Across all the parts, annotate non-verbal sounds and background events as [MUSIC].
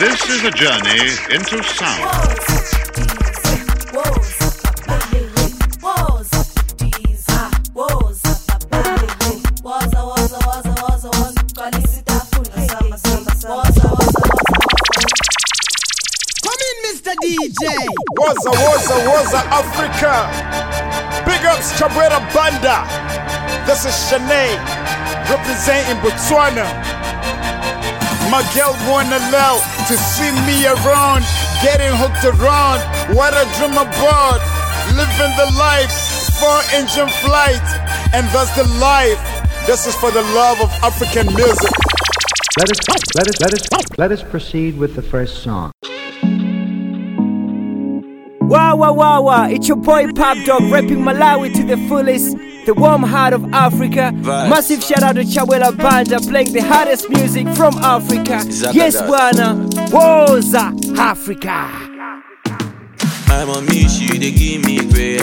This is a journey into sound. Come in, Mr. DJ. Woza, woza, woza, Africa. Big ups, Chabwera Banda. This is Shanae, representing Botswana. My girl wanna love to see me around, getting hooked around. What I dream about, living the life, four engine flight, and that's the life. This is for the love of African music. Let us let us let us let us proceed with the first song. Wow, wow, wow, wow. It's your boy Pop Dog rapping Malawi to the fullest. The warm heart of Africa. Massive shout out to Chabwera Banda playing the hardest music from Africa. Yes, Bwana. Woza, Africa. My mommy, she dey give me prayer.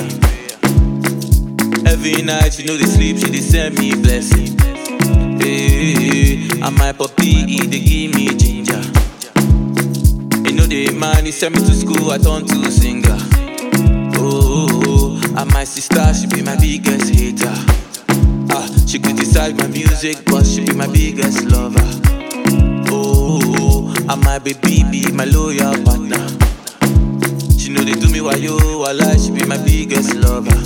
Every night, she know they sleep, she dey send me blessing. Hey, and my puppy, he dey give me ginger. You know they man, he send me to school, I turn to singer. Oh, oh, oh, and my sister, she be my biggest hater. Ah, she criticize my music, but she be my biggest lover. Oh, and my baby be my loyal partner. She know they do me while you while she be my biggest lover.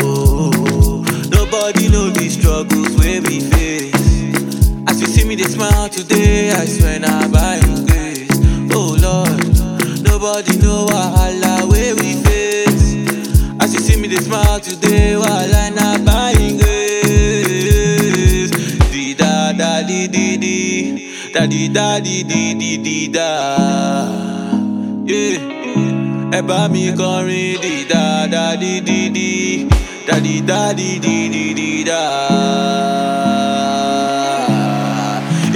Oh, nobody know the struggles where we face. As you see me, they smile today. I swear by His grace. Oh Lord, nobody know wahala where me, smile today. While I not buying His grace. Di da da di di di, da di da di di di di da. Yeah. ẹ bá mi kọrin di da da di di di da di da di di di di da.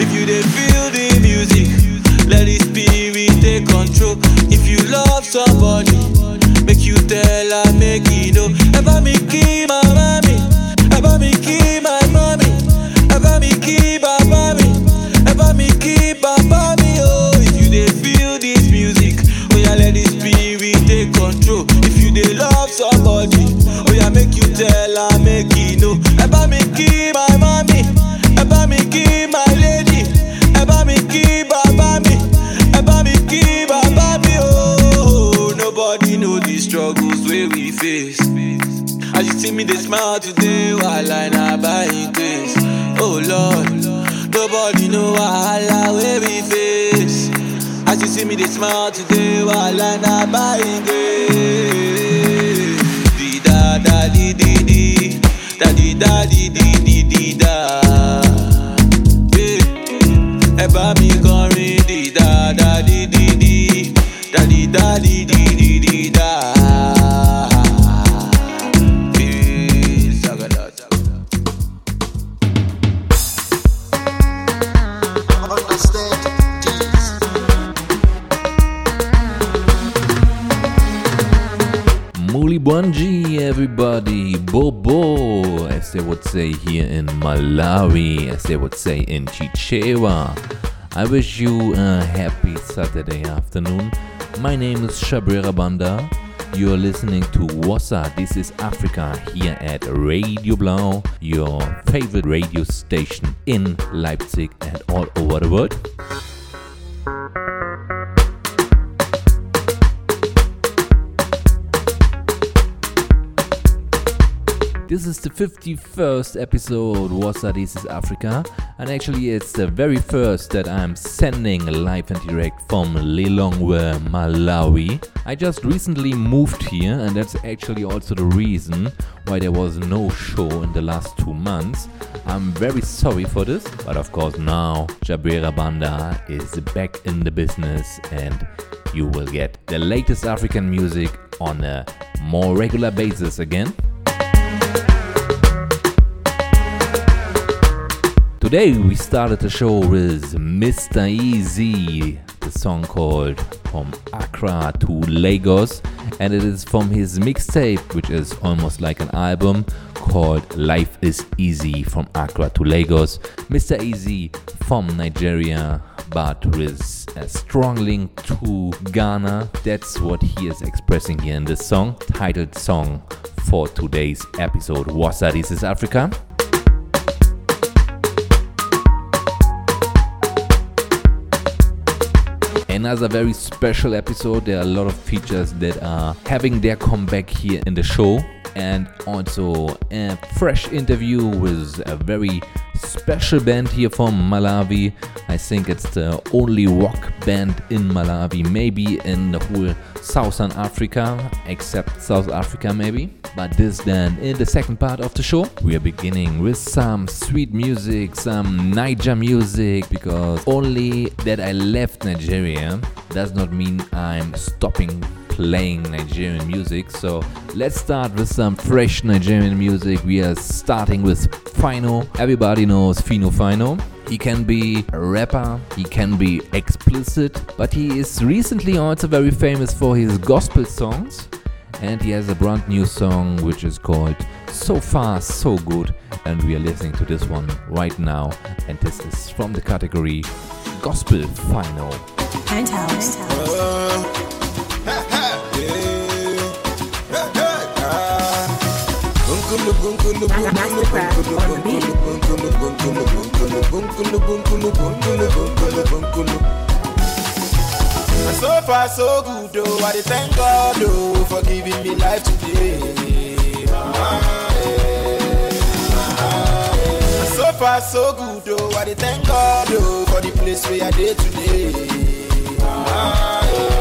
If you dey feel the music, let the spirit take control. If you love somebody, make you tell her. Ẹ they smile today while I not buying grace. Oh Lord, nobody know wahala where we face. As you see me, they smile today while I not buying grace. Di da da di di di, da di da di di di di da. Ẹ bá mi kọrin di da da di di di, da di da di di di di da. Muli Bunji, everybody. Bobo, as they would say here in Malawi, as they would say in Chichewa. I wish you a happy Saturday afternoon. My name is Chabwera Banda. You're listening to Woza. This is Africa here at Radio Blau, your favorite radio station in Leipzig and all over the world. This is the 51st episode Woza This is Africa and actually it's the very first that I'm sending live and direct from Lilongwe, Malawi. I just recently moved here and that's actually also the reason why there was no show in the last two months. I'm very sorry for this, but of course now Chabwera Banda is back in the business and you will get the latest African music on a more regular basis again. Today we started the show with Mr. Eazi, the song called From Accra to Lagos, and it is from his mixtape, which is almost like an album called Life is Eazi from Accra to Lagos. Mr. Eazi from Nigeria, but with a strong link to Ghana. That's what he is expressing here in this song, titled song for today's episode. Woza, this is Africa. Another very special episode. There are a lot of features that are having their comeback here in the show, and also a fresh interview with a very special band here from Malawi. I think it's the only rock band in Malawi, maybe in the whole Southern Africa, except South Africa, maybe. But this then in the second part of the show, we are beginning with some sweet music, some Niger music, because only that I left Nigeria does not mean I'm stopping playing Nigerian music. So let's start with some fresh Nigerian music. We are starting with Phyno. Everybody knows Fino Phyno. He can be a rapper, he can be explicit, but he is recently also very famous for his gospel songs. And he has a brand new song which is called So Far So Good. And we are listening to this one right now. And this is from the category Gospel Final. Penthouse. So far so good oh, I thank God oh for giving me life today. Ah, eh, ah, eh. So far so good oh, I thank God oh for the place where I dey today. Ah, eh.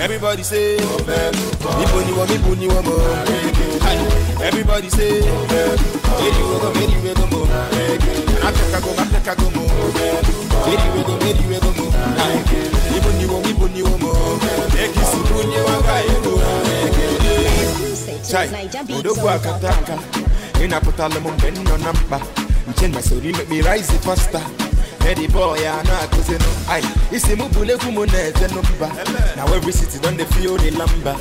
Everybody say, Ibo ni wo, Ibo ni wo mo. Everybody say, we go, we go mo. Africa go, Africa go mo. We go, we go mo. Aye. Ibo ni wo, Ibo ni wo mo. Eki subu ni wa ga ego. Chai, odogwu akataka ịnapụtala m mgbe m nọ na mkpa nche masịrị imekpe rise it faster Eddie boy, I know I cause you know I isi mu bule kumu na eje no mba Now every city don dey feel the lamba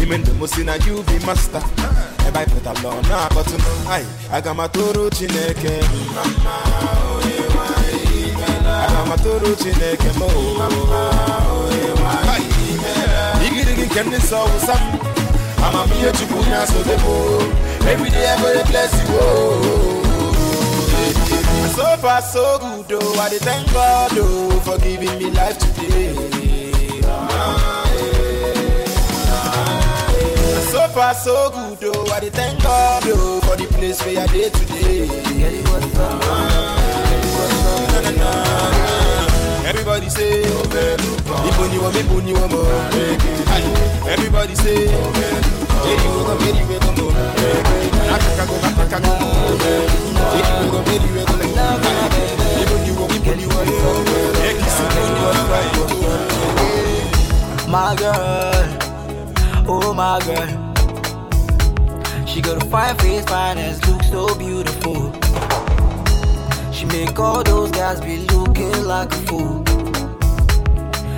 Even the most na you be master Ebe I put a law na but you know I aga m atụrụ Chineke mma Aga m atụrụ Chineke m Igirigi nke ndị nsọ wụsa m Amamihe Chukwu na-asote m Every day I go dey bless you oh. So far so good oh, I thank God oh for giving me life today. So far so good oh, I thank God oh for the place where I dey today. Everybody say, Ibo ni wo, Ibo ni wo mo. Everybody say, Meri we go, Meri My girl, oh my girl. She got a fine face, fine as look so beautiful. She make all those guys be looking like a fool.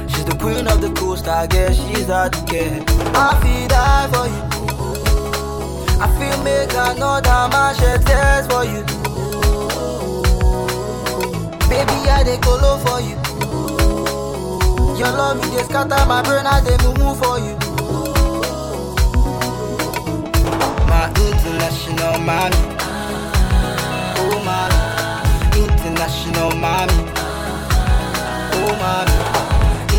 She's the queen of the coast, I guess she's hard to get. I feel die for you. I feel make another man shed tears for you. Baby, I dey colo for you. Your love me dey scatter my brain, I dey move for you. My international mommy, oh mommy, international mommy, oh mommy,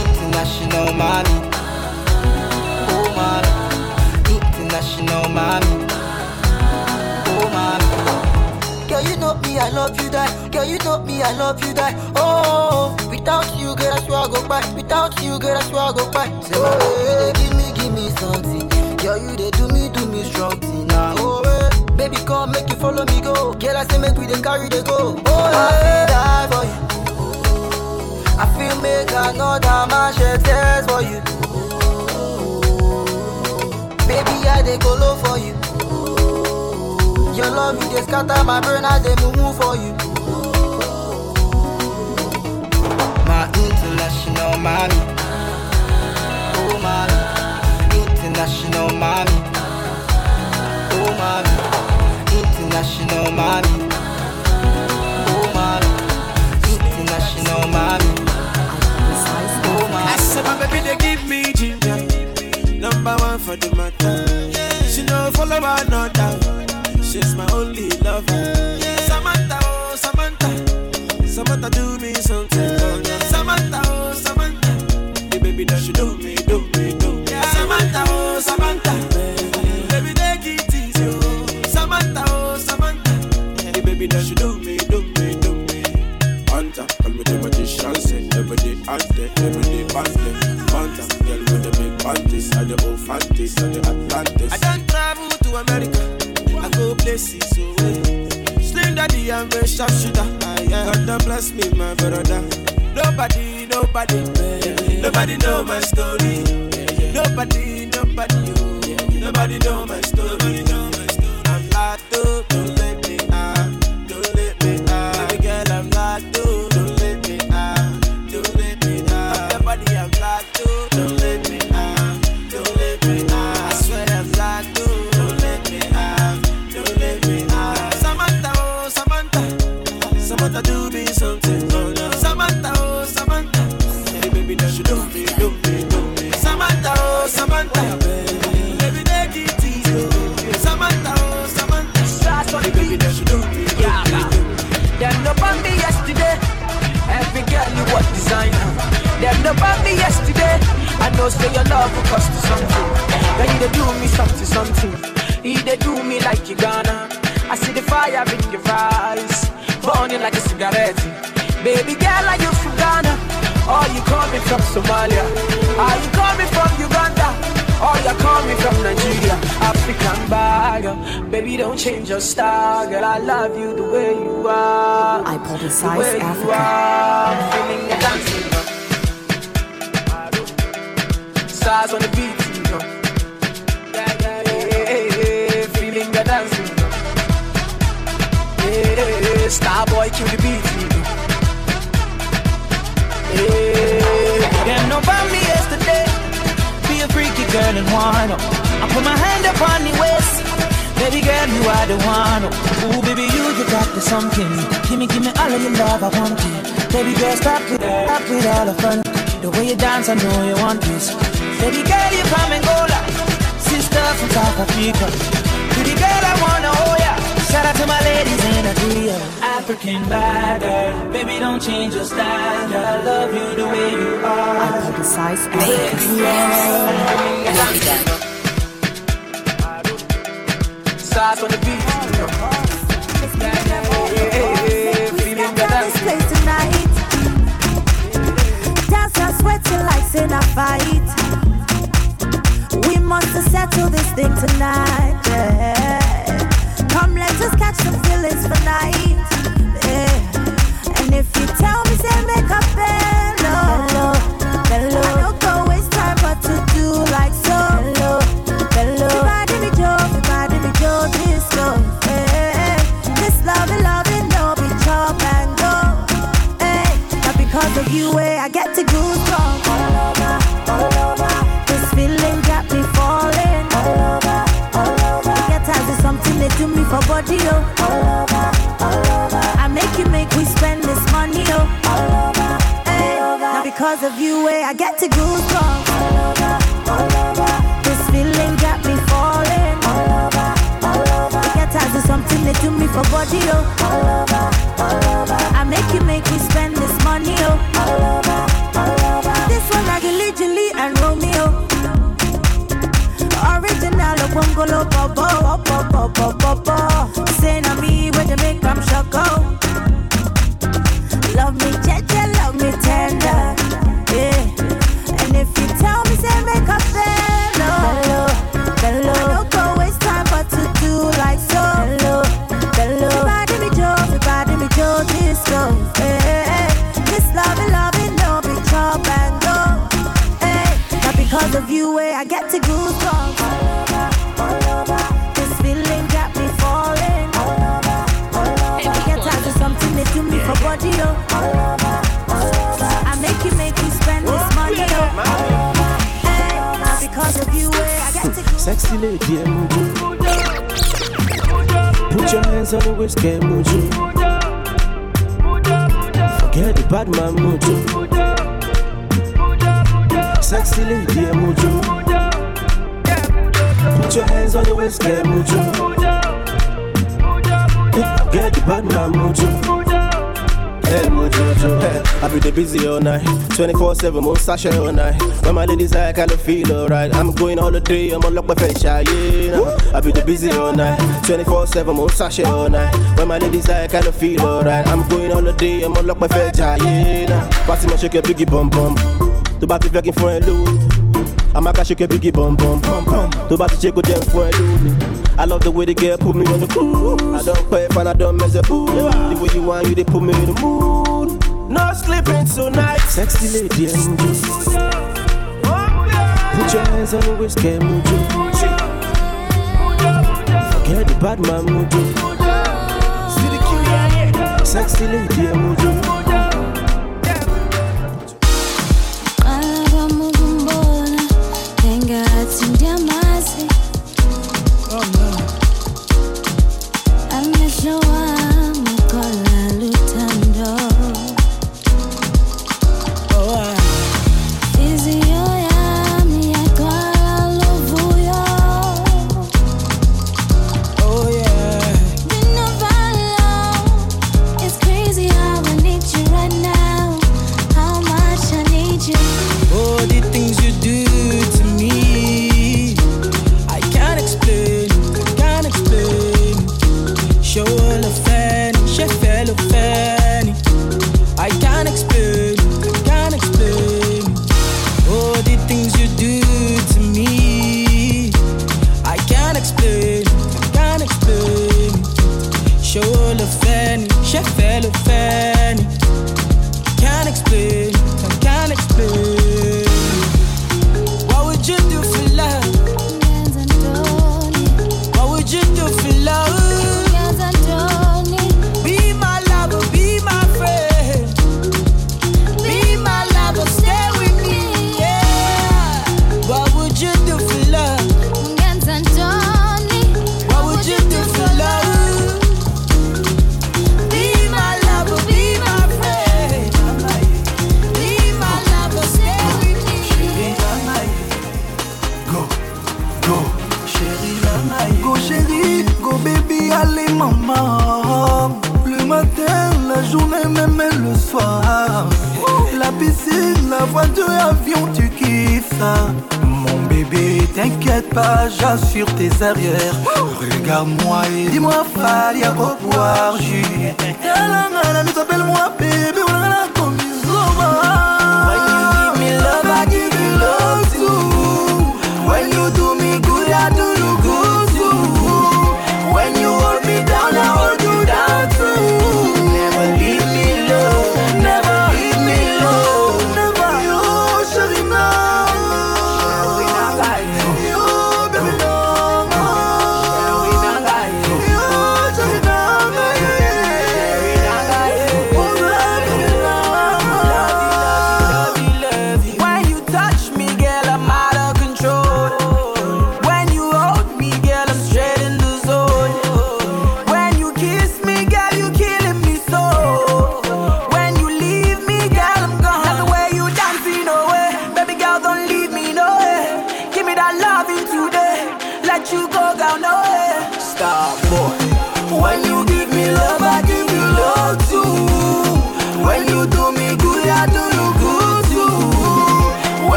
international mommy, I love you die. Girl, you know me, I love you die. Oh, without you, girl, I swear I go back. Without you, girl, I swear I go back. Say, oh, hey, give me, give me something. Girl, you they do me, do me strong thing now. Oh, hey, baby, come make you follow me go. Girl, I say make we they carry they go. Oh, I feel die for you. I feel make another man shed tears for you. Baby, I they go low for you. Your love, you just scatter my brain, I they move for you. My international mommy, oh mommy. international mommy, oh mommy. international mommy. Number one for the matter. Yeah. She no follow my another she's my only lover. Samantha, oh Samantha, Samantha do me something. Oh, yeah. Samantha, oh Samantha, the baby that she do me, do me, do me. Samantha, oh Samantha, baby take it easy. Oh. Samantha, oh Samantha, the baby that she do me, do me, do me. Hunter, call me the magician, say every day ante, every day ante. Hunter, girl with the big panties, and the old fanties, and the Atlantis. I don't travel to America, I go places so Slim daddy, I'm very sharp shooter. Ah. God don't bless me, my brother. Nobody, nobody, nobody know my story. Nobody, nobody, oh. nobody know my story. I'm locked know say your love will cost you something. Then you dey do me something, something. You dey do me like you gonna. I see the fire in your eyes, burning like a cigarette. Baby girl, are you from Ghana? Or you coming from Somalia? Are you coming from Uganda? Or you coming from Nigeria? African bag, baby, don't change your style, girl. I love you the way you are. I The publicize way you Africa. are, feeling the dancing. Stars on the beat, you know. Feeling the dancing. Yeah, star boy kill the beat, you know. Yeah, them no bomb me yesterday. Be a freaky girl and up. I put my hand up on the waist. Baby girl, you are the one. Ooh, baby, you, you got the something. Give me, give me all of your love, I want it. Baby girl, stop with, stop with all the fun. The way you dance, I know you want this. Baby girl, you come and go like sister from South Africa. Pretty girl, I wanna hold ya. Shout out to my ladies in the trio. African bad girl, baby, don't change your style. I love you the way you are. I publicize Africa. Stars on the beat. Feeling the dance. Play tonight. Dance and sweating like sin a fight. We must settle this thing tonight. yeah. Come, let us catch some feelings for night. yeah. And if you tell me, say make a bello, bello. I don't go waste time, but to do like so. Bello, bello. Everybody me Joe, everybody me Joe, this. Hey, this love, love, no be chop and go. Hey, not because of you, eh. All over, all over. I make you make we spend this money. All over, hey. Not because of you, eh, I get to all over, all over. This feeling got me falling all over, all over. Of something me for. All over, all over. I make you make spend this money. All over, all over. This one like and Romeo. Original. Sexy lady, Muju. Put your hands on the waist, get Muju. Forget the bad man, Muju. Sexy lady, Muju. Put your hands on the waist, get Muju. Get the bad man mojo. Hey, hey, I be the busy all night, 24 7, mo sashay all night. When my ladies I kind of feel alright. I'm going all the day, I'm on lock my face, yeah. I be the busy all night, 24 7, mo sashay all night. When my ladies I kind of feel alright. I'm going all the day, I'm on lock my face, yeah. Party my shake a biggie bum bum. tó bá ti fẹ́ kí n fún ẹ lówó àmàkà ṣe kẹ́ bígì bọ̀m̀bọ̀m tó bá ti ṣe kó jẹ́ fún ẹ lówó I love the way the girl put me on the cruise. I don't pay and I don't mess up. The way you want, you they put me in the mood. No sleeping tonight. Sexy lady, and Put your hands on the whiskey, mujo. Forget the bad man, mujo. See the cute, sexy lady, and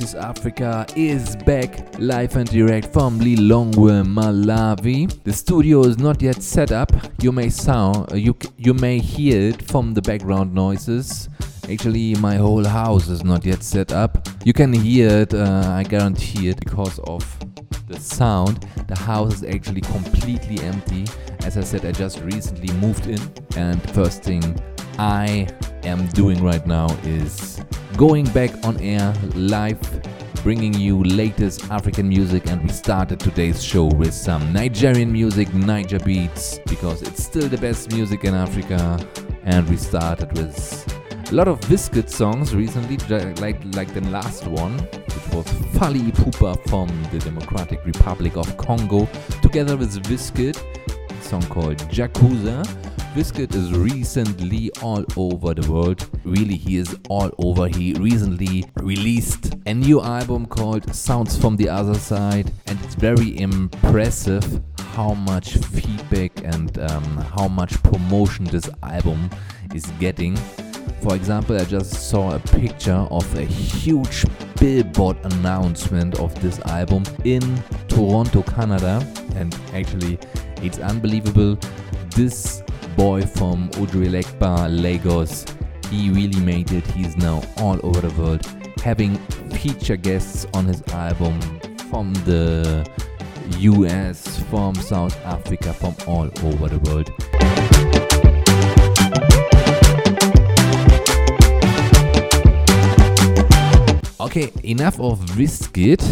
Woza This is Africa is back live and direct from Lilongwe, Malawi. The studio is not yet set up. You may sound, you you may hear it from the background noises. Actually, my whole house is not yet set up. You can hear it, uh, I guarantee it, because of the sound. The house is actually completely empty. As I said, I just recently moved in, and first thing I am doing right now is going back on air live, bringing you latest African music. And we started today's show with some Nigerian music, Niger beats, because it's still the best music in Africa. And we started with a lot of Wizkid songs recently, like like the last one, which was Fally Ipupa from the Democratic Republic of Congo, together with a song called Yakuza. Wizkid is recently all over the world. Really, he is all over. He recently released a new album called Sounds from the Other Side, and it's very impressive how much feedback and um, how much promotion this album is getting. For example, I just saw a picture of a huge billboard announcement of this album in Toronto, Canada, and actually, it's unbelievable. This boy from Ojuelegba, Lagos, he really made it. He's now all over the world, having feature guests on his album from the US, from South Africa, from all over the world. Okay, enough of Wizkid.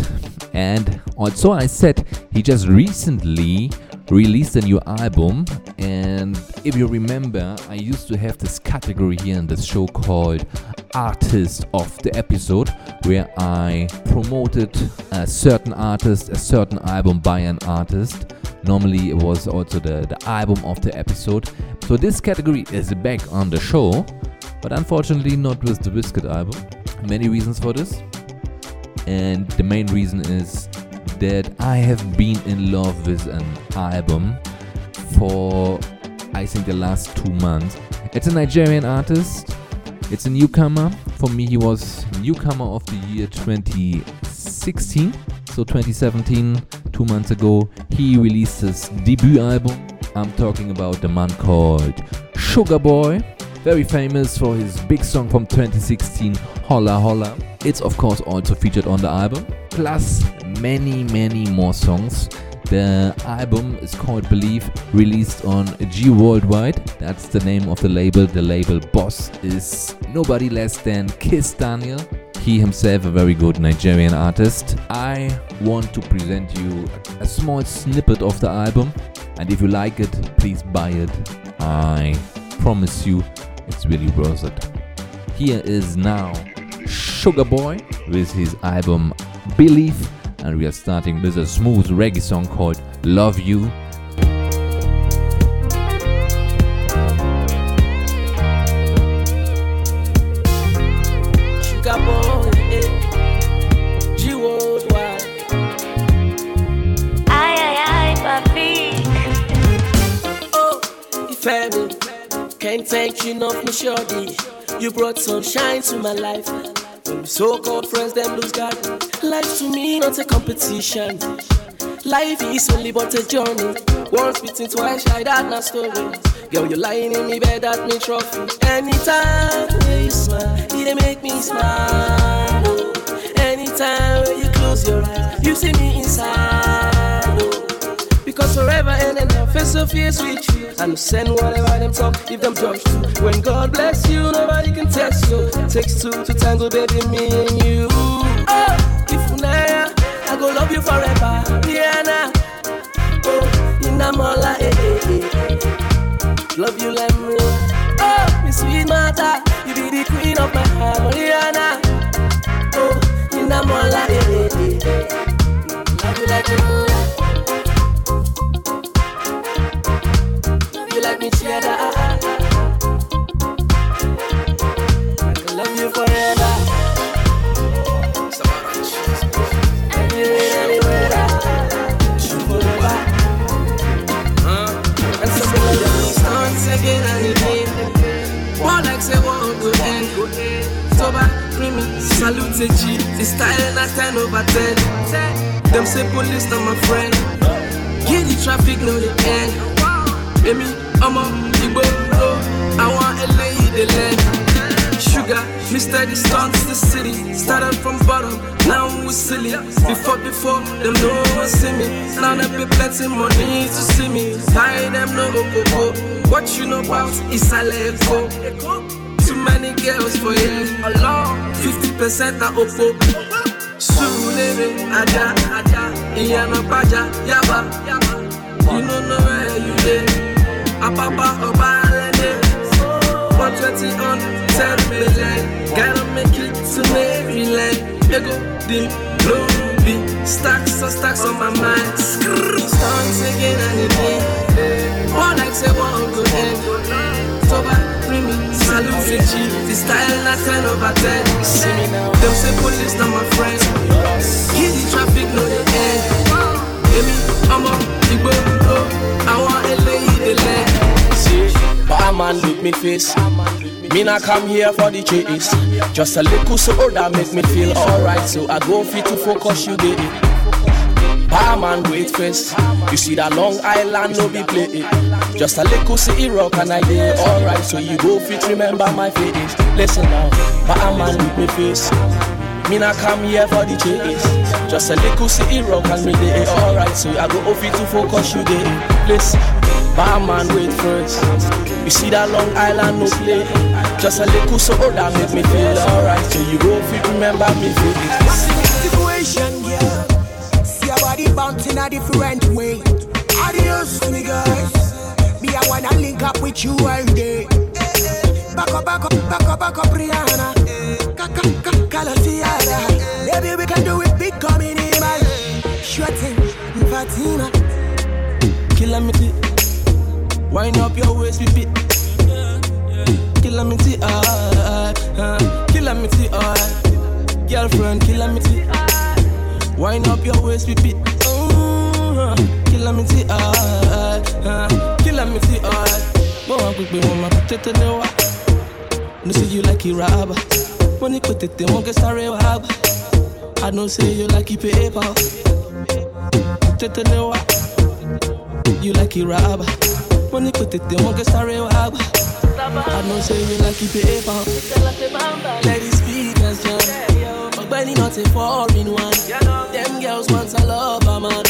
And also, I said he just recently released a new album. And if you remember, I used to have this category here in this show called Artist of the Episode, where I promoted a certain artist, a certain album by an artist. Normally, it was also the, the album of the episode. So, this category is back on the show, but unfortunately, not with the Wizkid album. Many reasons for this. And the main reason is that I have been in love with an album for I think the last two months. It's a Nigerian artist. It's a newcomer. For me, he was newcomer of the year 2016. So 2017, two months ago, he released his debut album. I'm talking about the man called Sugarboy. Very famous for his big song from 2016, Hola Hola. It's of course also featured on the album, plus many, many more songs. The album is called Believe, released on G Worldwide. That's the name of the label. The label boss is nobody less than Kiss Daniel. He himself a very good Nigerian artist. I want to present you a small snippet of the album, and if you like it, please buy it. I promise you, it's really worth it. Here is now Sugarboy with his album Believe, and we are starting with a smooth reggae song called Love You. Thank you my shorty. You brought sunshine to my life. So-called friends, them lose God. Life to me not a competition. Life is only but a journey. Once beaten, twice shy, that not story. Girl, you're lying in me bed, that me trophy. Anytime when you smile, it make me smile. Anytime when you close your eyes, you see me inside. Because forever and ever, face to face with you. And send whatever them talk, if them judge too. When God bless you, nobody can test you. Takes two to tangle, baby, me and you. Oh, if never, I go love you forever. Nah. Oh, in the mola, eh, eh, eh. Love you like me. Oh, my sweet mother, you be the queen of my heart, Mariana. Oh, in the mola, eh, eh, eh. Love you like me. Cheddar. I love you forever. Forever. And of them starts again and. One like say end. Salute G. The style not 10 over 10. Them say police not my friend. Get the traffic, no the end. Emi, ọmọ ìgboro, àwọn eléyìí dey learn. Sugar, Mr. The stunts the city. Started from bottom, now we silly. Before, before, them no one see me. Now they pay plenty money to see me. Buy them no go What you know about Isale Eko? Too many girls for you. Allah, 50% na Opo. Surulere, Ada, Ada, Iyana Yaba, Yaba. You don't know where you live. Apapa Oba Alade. 120 on 10 million. Gotta make it to Maryland. Ego, the Stacks and stacks on my mind. Stunts again and again. More like say one go end. Toba, Remy, salute Fiji. The style not 10 over 10. See me say police not my friends. Give the traffic no the end. Baby, I'm up, the go, barman look me face. Me not come here for the chase. Just a little so that make me feel alright. So I go fit to focus you it. Barman wait face. You see that Long Island no be play it. Just a little city rock and I did alright. So you go fit remember my face. Listen now, barman look me face. Me not come here for the chase. Just a little city rock and me dey alright. So I go off it to focus you it. Listen. Barman wait first. You see that Long Island no play. Just a little so old that make me feel alright. So you go fit remember me feel it. Situation, yeah. See your body bouncing a different way. Adios to me I wanna link up with you all day. Back up, back up, back up, back up, Rihanna. Calatiana. Baby, we can do it big coming in, man. Sure thing, Fatima. Calamity. Wind up your waist, with it. Calamity, ah, ah, calamity, ah. Girlfriend, calamity. Wind up your waist, with it. Uh, calamity, ah, ah, calamity, ah. Go on, quick, be one, my potato, no. No say you like it, rabba. When you put it, they won't get started, rabba. I know say you like it, paper. No. You like it, rabba. When you put it, they won't get started, rabba. I know say you like it, paper. Let it speak as John. But Benny not a foreign one. Them girls want a lover, man.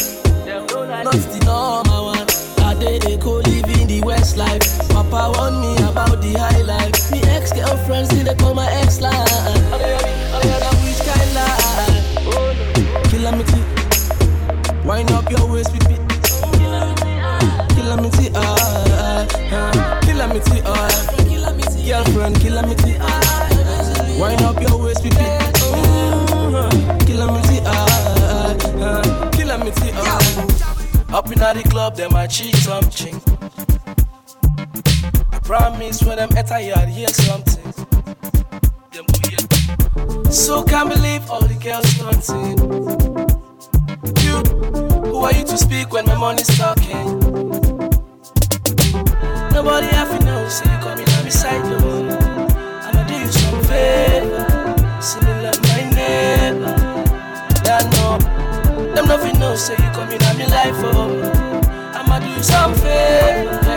Not the normal one. I did a co live in the West life. Papa warned me about the high life. Me ex girlfriends still call my ex line. Which kind life? Calamity. Wind up your waist with it. Ah. Calamity, ah. Girlfriend, calamity, ah. Wind up your waist with it. Mm, Calamity, ah, ah, ah. Calamity, ah. Up in the club, them I cheat something. I promise when them enter here, hear something. So can't believe all the girls stunting. You, who are you to speak when my money's talking? Nobody have to know, say you coming on my side, yo. I'ma do you some favor. See me love my neighbor. Yeah, no. Them nothing know, say you coming on my life, oh. I'ma do you some favor.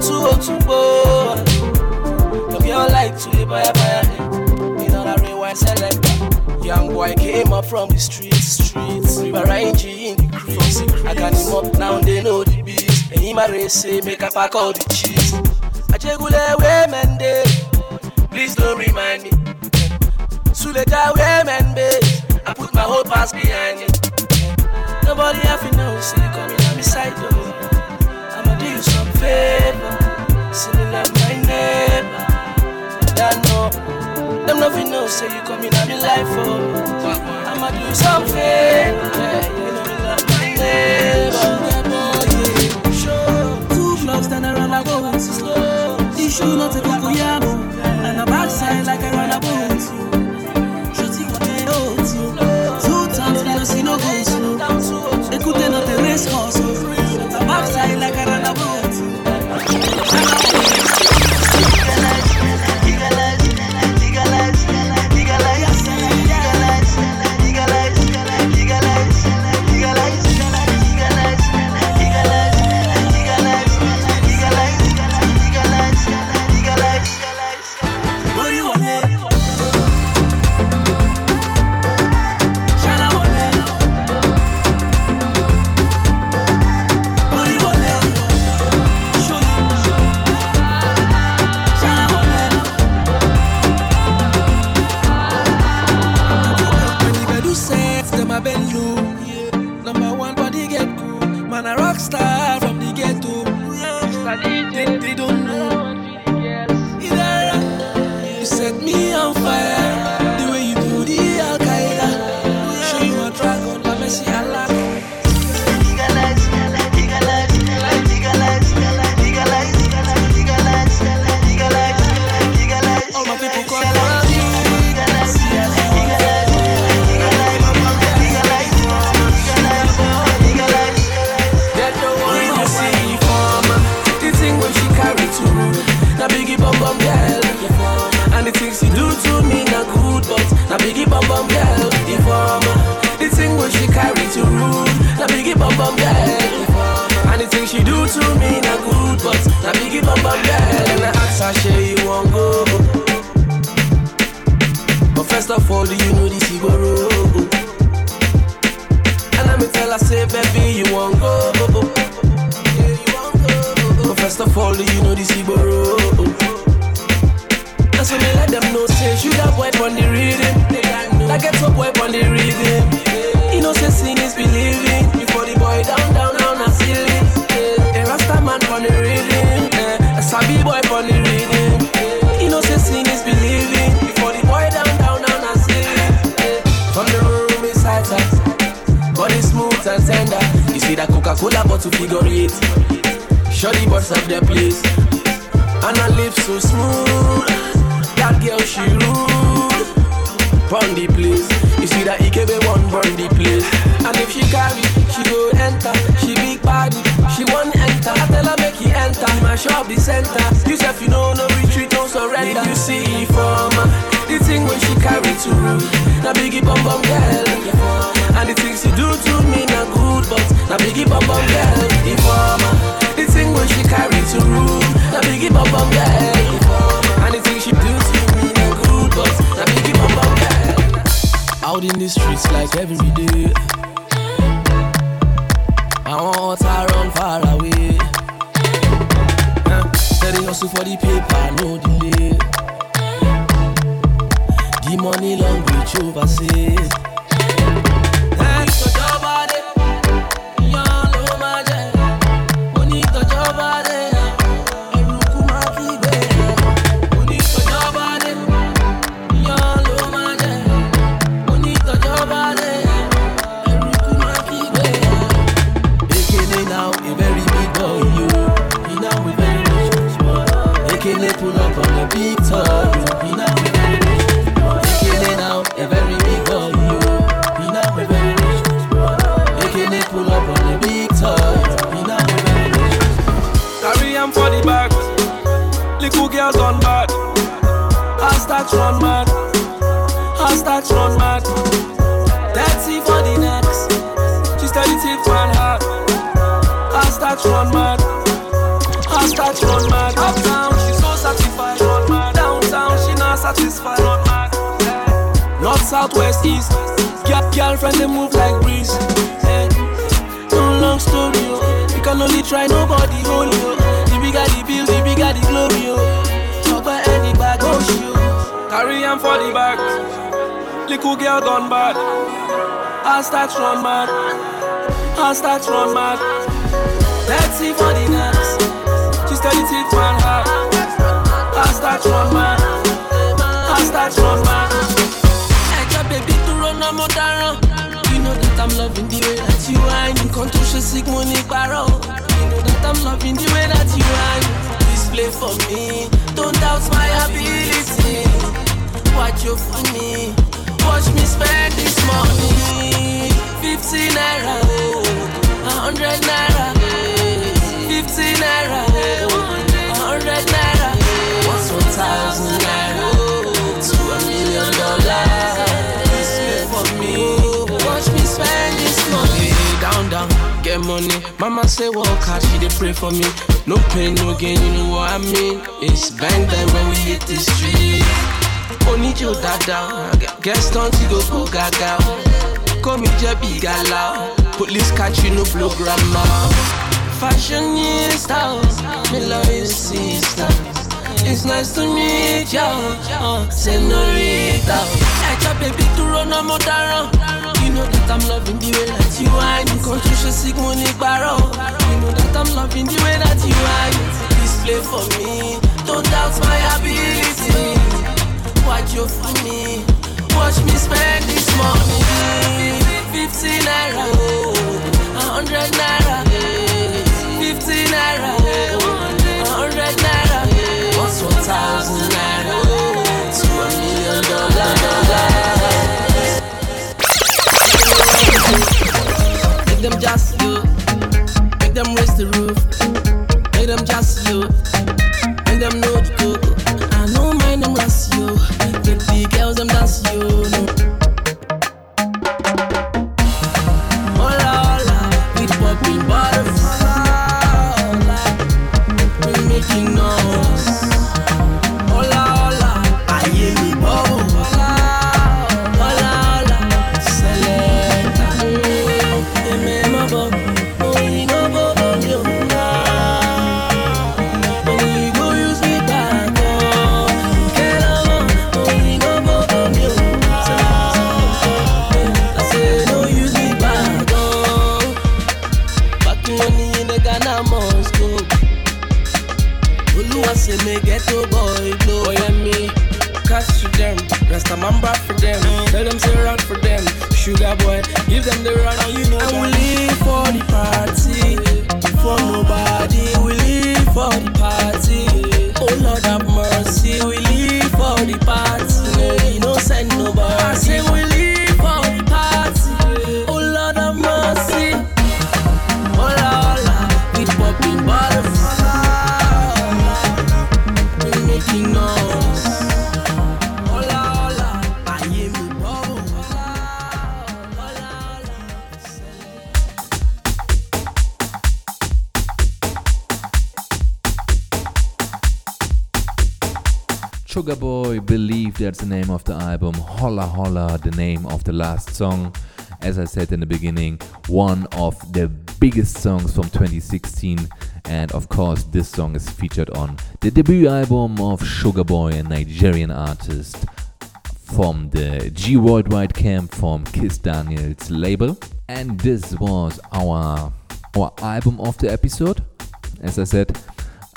Down oh, to Otumbo. Oh. Them girl like to live by a by a You know that rewind selector. Young boy came up from the streets, streets. River Rangy in the crease. I got him up now, they know the beats. And he my race make a pack all the cheese. I jegule way men day. Please don't remind me. Suleja way men base. I put my whole past behind it. Nobody have to know, see coming on my side, though. Favor. See me my neighbor. Yeah, no. Them nothing know, say you coming on my life, oh. I'ma do you some favor. You know neighbor. Two blocks down I you not a cocoyamo. And a backside like a run you. You. Two times, we don't see no go slow. Écoutez notre race North, south, west, east. Girl, girlfriend, they move like breeze. Eh. No long story, yo. You can only try, nobody hold you. The bigger the bill, the bigger the glory, yo. Talk by any bag, oh, you. Carry him for the back. Little girl gone bad. Hashtag run mad. Hashtag run mad. Dirty for the next. She steady tip man hard. Hashtag run mad. Hashtag run mad. Baby dúró náà mo dáràn. You know that I'm loving the way that you whine. Nǹkan tó ṣe sí mo ní parọ́. You know that I'm loving the way that you whine. Display for me. Don't doubt my ability. Watch you for me. Watch me spend this money. Fifty naira, oh, a hundred naira, eh. fifty naira, eh. Get money. Mama say work hard, she dey pray for me. No pain, no gain, you know what I mean. It's bang bang when we hit the street. oníjó dáadáa guest don ti go go gaga mi jẹ́ bí gala police catch you no blow grammar. fashionista mi love you sister it's nice to meet you uh, senorita. ẹja bèbí dúró náà mo dáràn you know that I'm loving the way that you are. You can't money barrel. You know that I'm loving the way that you are. Please play for me. Don't doubt my ability. Watch you for me. Watch me spend this money. 50 naira, oh, 100 naira, 50 naira, oh, 100 naira, what's 1000? Them just you. Make them raise the roof. Make them just you. Believe, that's the name of the album. Hola Hola, the name of the last song. As I said in the beginning, one of the biggest songs from 2016. And of course, this song is featured on the debut album of Sugarboy, a Nigerian artist from the G Worldwide camp from Kiss Daniels label. And this was our our album of the episode. As I said,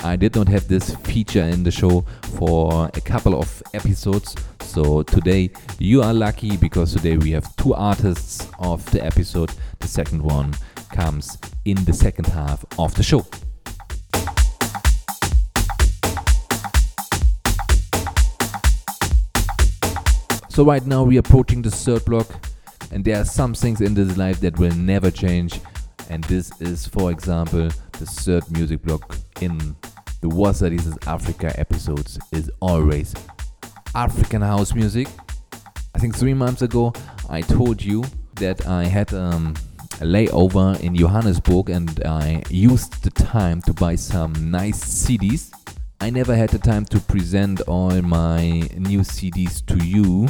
I did not have this feature in the show for a couple of episodes. So today you are lucky because today we have two artists of the episode. The second one comes in the second half of the show. So right now we are approaching the third block and there are some things in this life that will never change and this is for example the third music block in the Woza This is Africa episodes is always African house music. I think three months ago I told you that I had um, a layover in Johannesburg and I used the time to buy some nice CDs. I never had the time to present all my new CDs to you.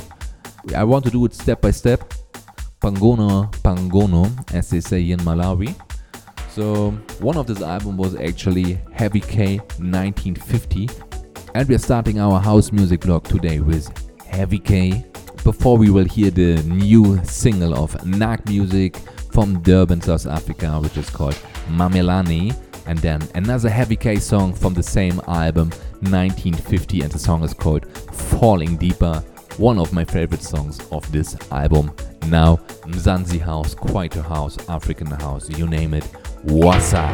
I want to do it step by step. Pangono, Pangono, as they say in Malawi. So one of this album was actually Heavy K 1950. And we are starting our house music blog today with Heavy K. Before we will hear the new single of Naakmusiq from Durban, South Africa, which is called Namelani. And then another Heavy K song from the same album, 1950, and the song is called Falling Deeper. One of my favorite songs of this album. Now, Mzansi House, Kwaito House, African House, you name it. Woza.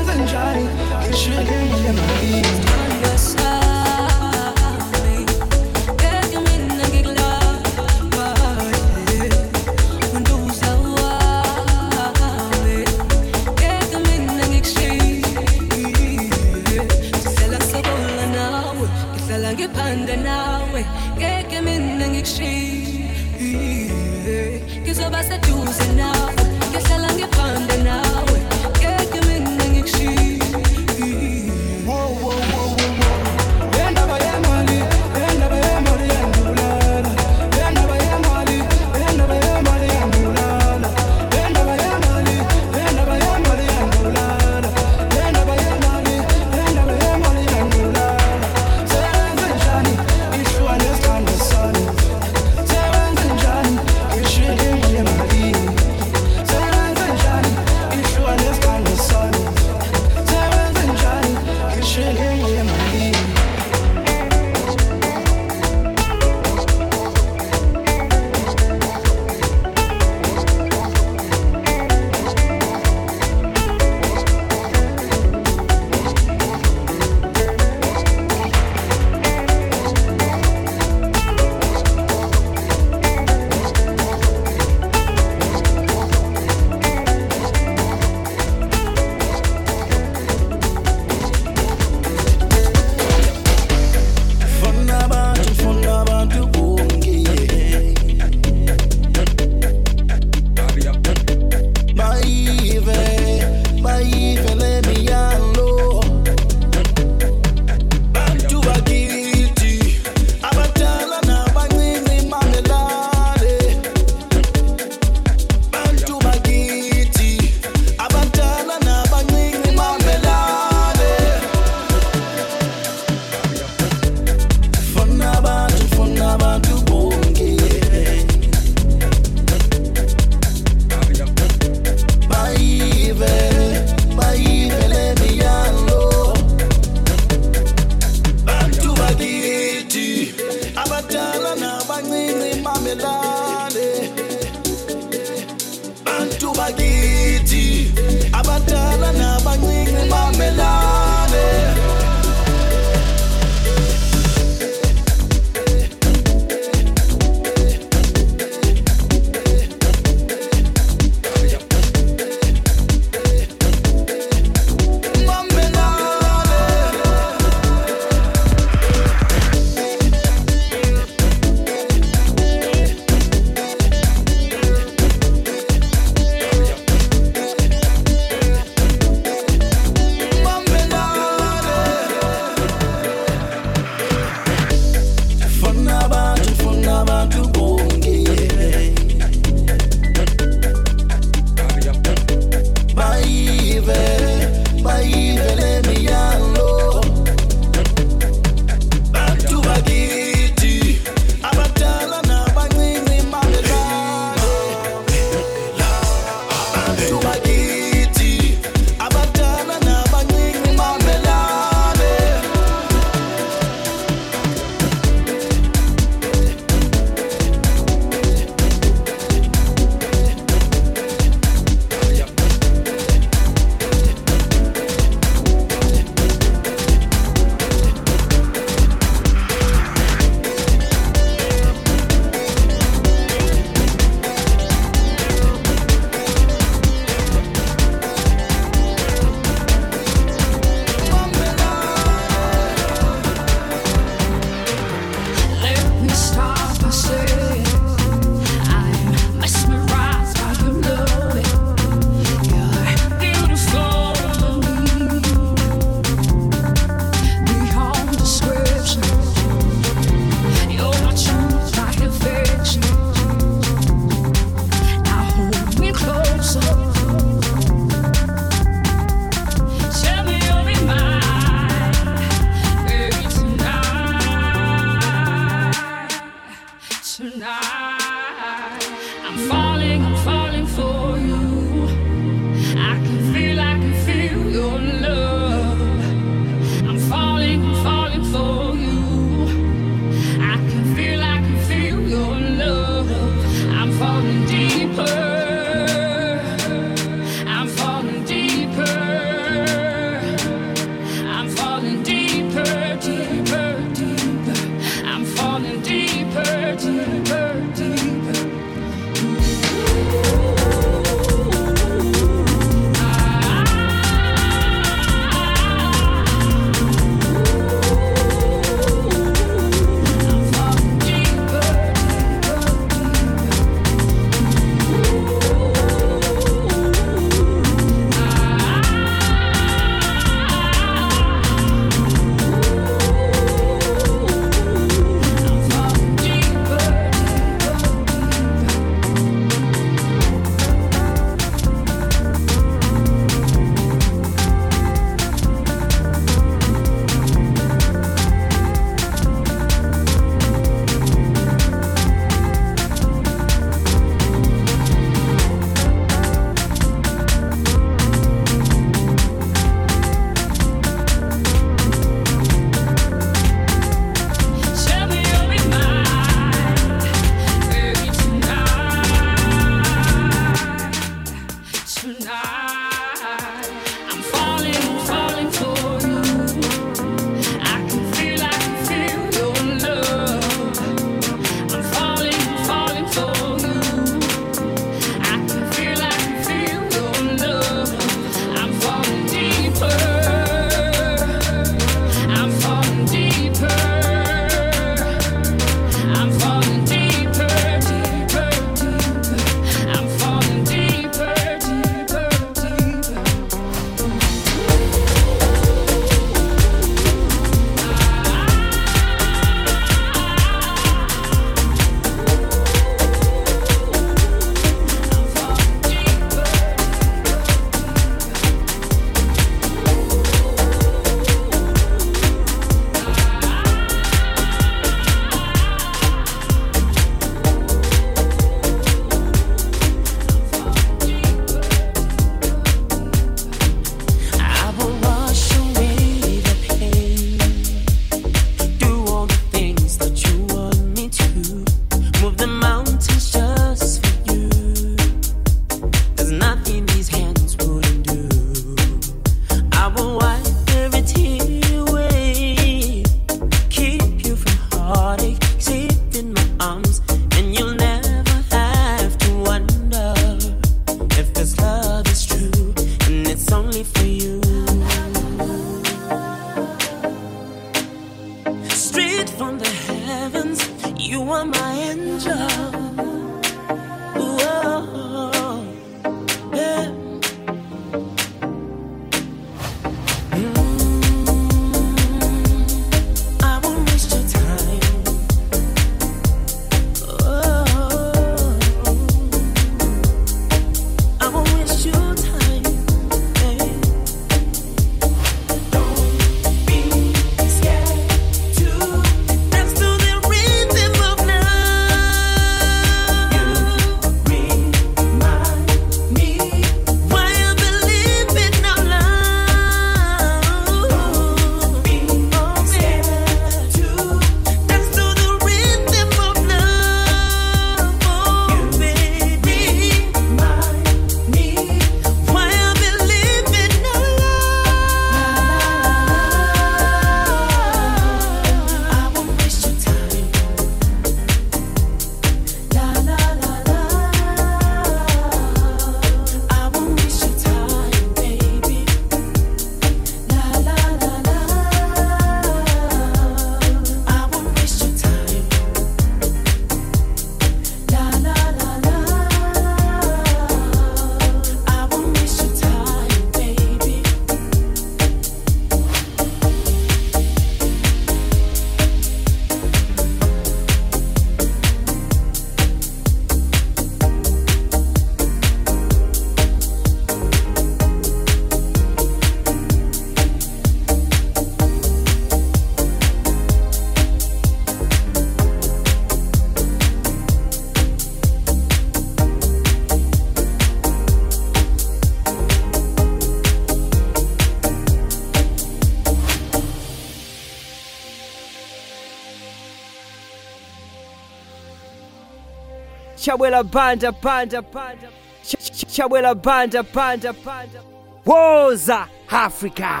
Chabwera banda banda banda Chabwera banda banda banda Woza Africa.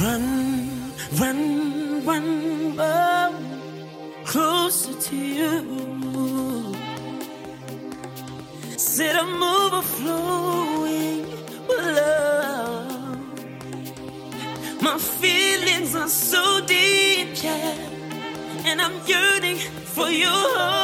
Run, run, run oh, Closer to you. Sit a move overflowing with love. My feelings are so deep, yeah. And I'm yearning for you.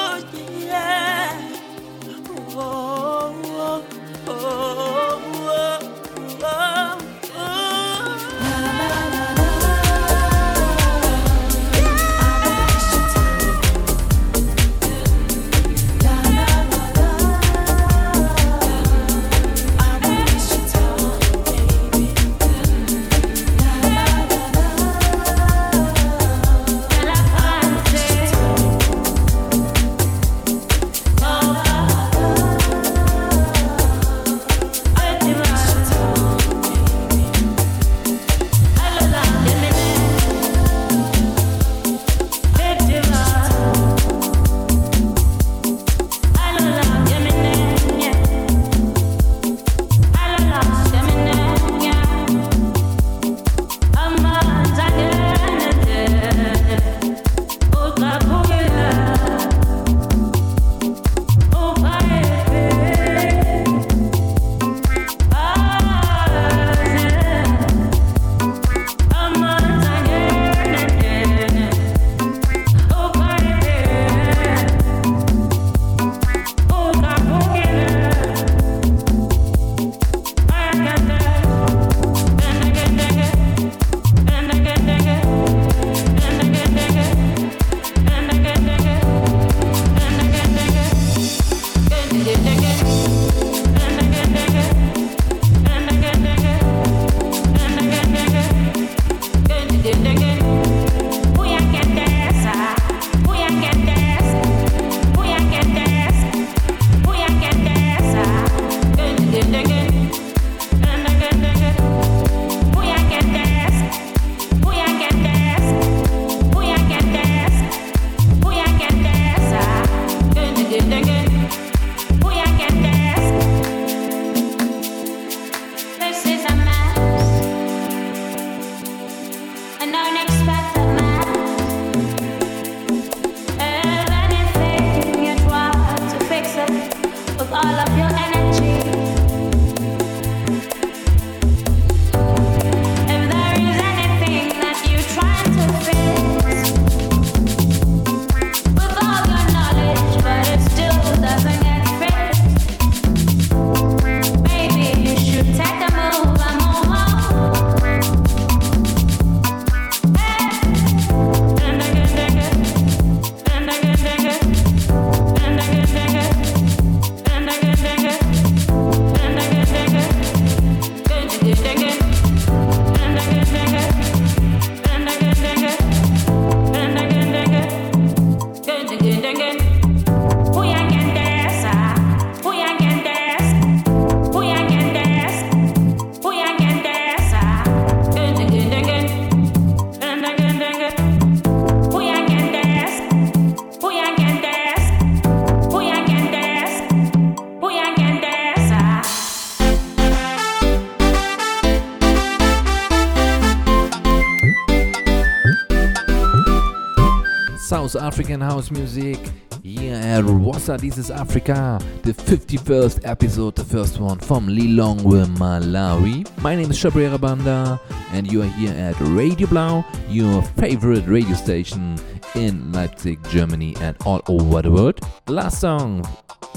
African house music here at Woza This is Africa, the 51st episode, the first one from Lilongwe, Malawi. My name is Chabwera Banda, and you are here at Radio Blau, your favorite radio station in Leipzig, Germany, and all over the world. Last song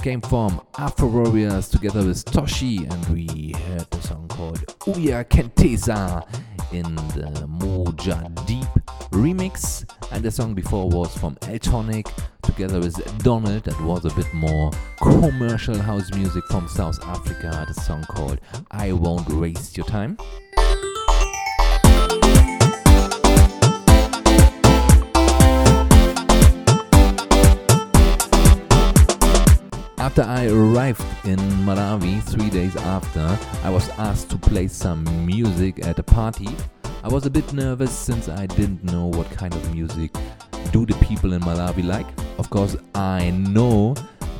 came from Afrowarriors together with Toshi, and we heard the song called Uyakenteza in the Modjadeep remix. The song before was from Eltonnick together with Donald, that was a bit more commercial house music from South Africa. The song called I Won't Waste Your Time. After I arrived in Malawi three days after, I was asked to play some music at a party. I was a bit nervous since I didn't know what kind of music do the people in Malawi like. Of course, I know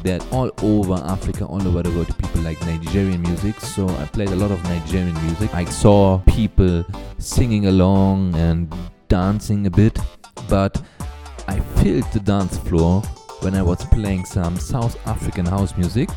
that all over Africa, all over the world, people like Nigerian music. So I played a lot of Nigerian music. I saw people singing along and dancing a bit, but I filled the dance floor when I was playing some South African house music.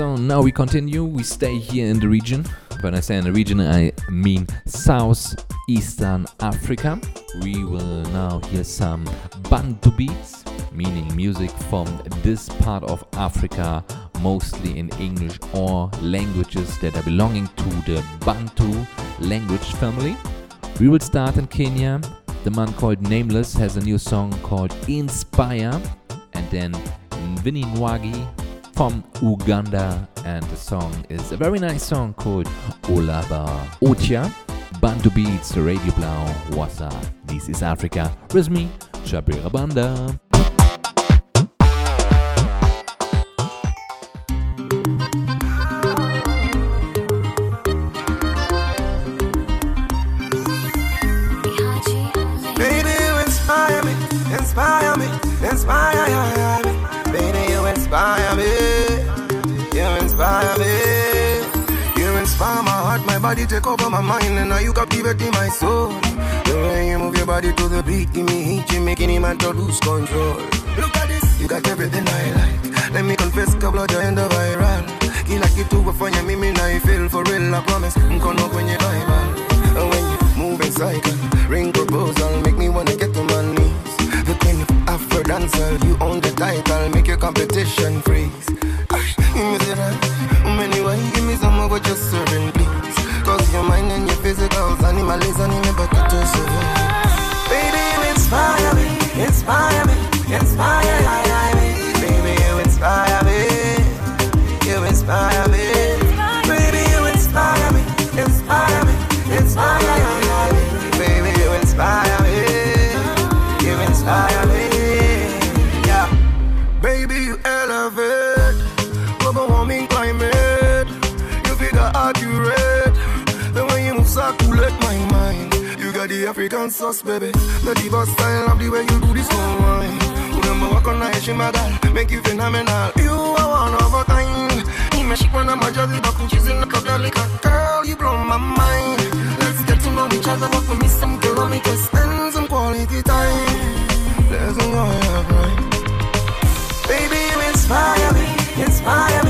So now we continue, we stay here in the region. When I say in the region, I mean Southeastern Africa. We will now hear some Bantu beats, meaning music from this part of Africa, mostly in English or languages that are belonging to the Bantu language family. We will start in Kenya. The man called Nameless has a new song called Inspire, and then Winnie Nwagi from Uganda, and the song is a very nice song called Olaba Otya. Bantu Beats, Radio Blau, Woza. This is Africa. With me, Chabwera Banda. My body take over my mind, and now you captivating my soul. The way you move your body to the beat, give me heat, you making him to lose control. Look at this, you got everything I like. Let me confess, kabla jaenda viral. Kila kitu wafanya mimi na i feel for real, I promise. Mkono kwenye Bible. And when you move in cycle, ring proposal, make me wanna get to my knees. The queen of Afro dancer, you own the title, make your competition freeze. Ay, Give me the right, anyway, give me some of what you're serving, please. Cause your mind and your physicals, your better to survive. Baby, you inspire me, inspire me, inspire me. African sauce, baby. The diva style of the way you do this whole wine. Remember walk on my girl, make you phenomenal. You are one of a kind. Imeshik when I'm a jolly duck, she's in the cup, like a girl. You blow my mind. Let's get to know each other, walk with me some kilometers, spend some quality time. Go, yeah, right. Baby, you inspire me, inspire me,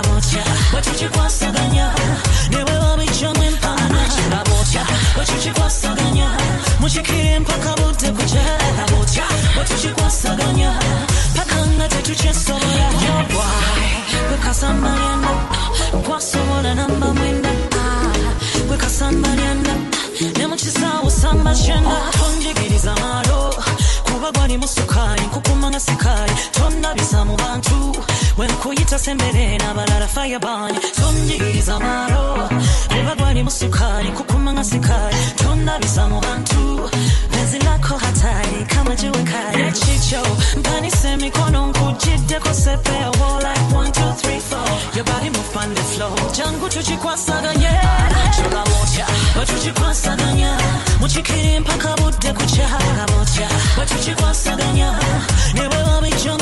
kuba gwali mu sukaali nkukuma nga sikaali tonnabisa mu bantu tonjigiriza malo kuba gwali mu bantu. Lako hatari kama jiwe nkujiddeko sepewo like. Your body move on the floor. Jangu tukikwasaganye tulamocha bwetukikwasaganya mukikiri mpaka budde kuca labocha bwetukikwasaganya ne bweba bijjamu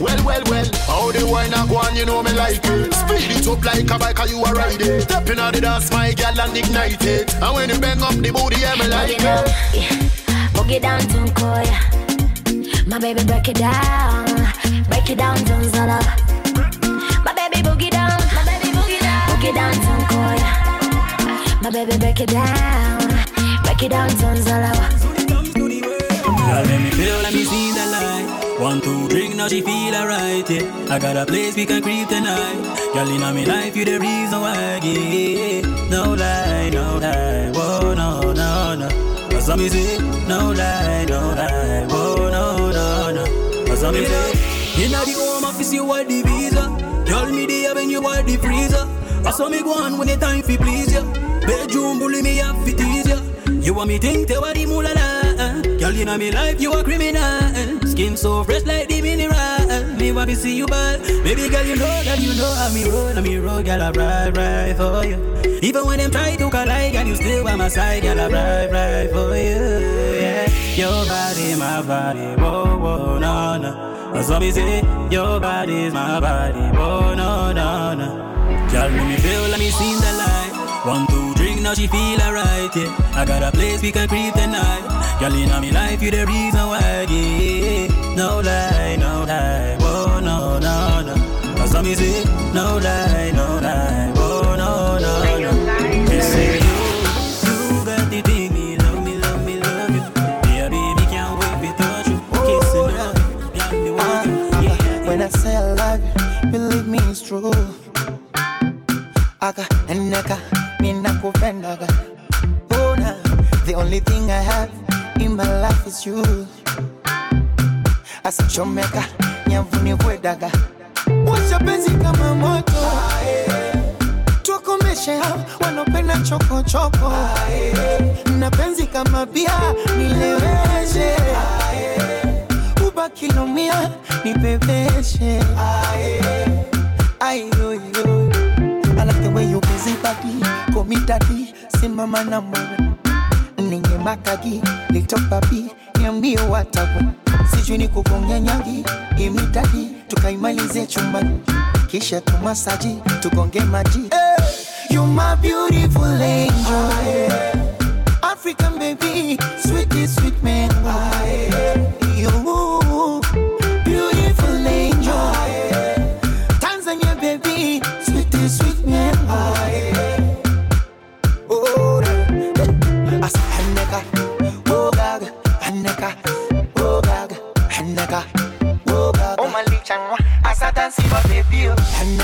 Well, well, well, how the wine a go on, you know me like it. Speed it up like a bike, 'cause you a ride it. Stepping on the dance, my gal, and ignite it. And when you bang up the booty, yeah, me like it. Boogie down to Koya. My baby break it down. Break it down to Zala. My baby boogie down. My baby boogie down. Boogie down to Koya. My baby break it down. Break it down to Zala. Girl, let me feel, let me see the light. One, two, drink, now she feel alright, yeah. I got a place we can creep tonight. Girl, in my life, you the reason why, yeah. No lie, no lie, whoa, no, no, no. Cause me say, no lie, no lie, whoa, no, no, no. Cause me say, in the home office, you want the visa. Tell me the oven, you want the freezer. I saw me go on when the time fi please ya. Bedroom bully me have fi tease ya. You want me think te wadi mulala Girl in me life you a criminal Skin so fresh like the mineral. Me want to see you bad Baby girl you know that you know how me roll How me roll girl I ride right for you. Even when them try to collide girl you still by my side Girl I ride right for you. Yeah. Your body my body Whoa whoa no no. What me say. Your body is my body Whoa no no no. Girl make me feel let me see the light. One, two, now she feel alright, yeah. I got a place we can creep tonight. Girl, in me life, you the reason why, yeah. No lie, no lie, whoa, no, no, no. Cause me say, no lie, no lie, whoa, no, no, no. They say you, you got the thing, me love me, love me, love you. Yeah, baby, can't wait to you, kissing you, got me want you, uh, yeah. When I say I love you, believe me it's true. Aka eneka mina kupendaga. Oh na, the only thing I have in my life is you. Asichomeka nyavuni kwedaga. Washa penzi kama moto. Tukomeshe hao wanopenda choko choko. Na penzi kama bia nileweshe. ubakilomia nipepeshe. Ayo way you busy body, call me daddy, simama na mwana ninge makagi, little papi, niambie watabu sijui ni kugonga nyangi, imitadi tukaimalize chumbani, kisha tumasaji, tugonge maji hey, you my beautiful angel African baby, sweetie sweet man You as I dance with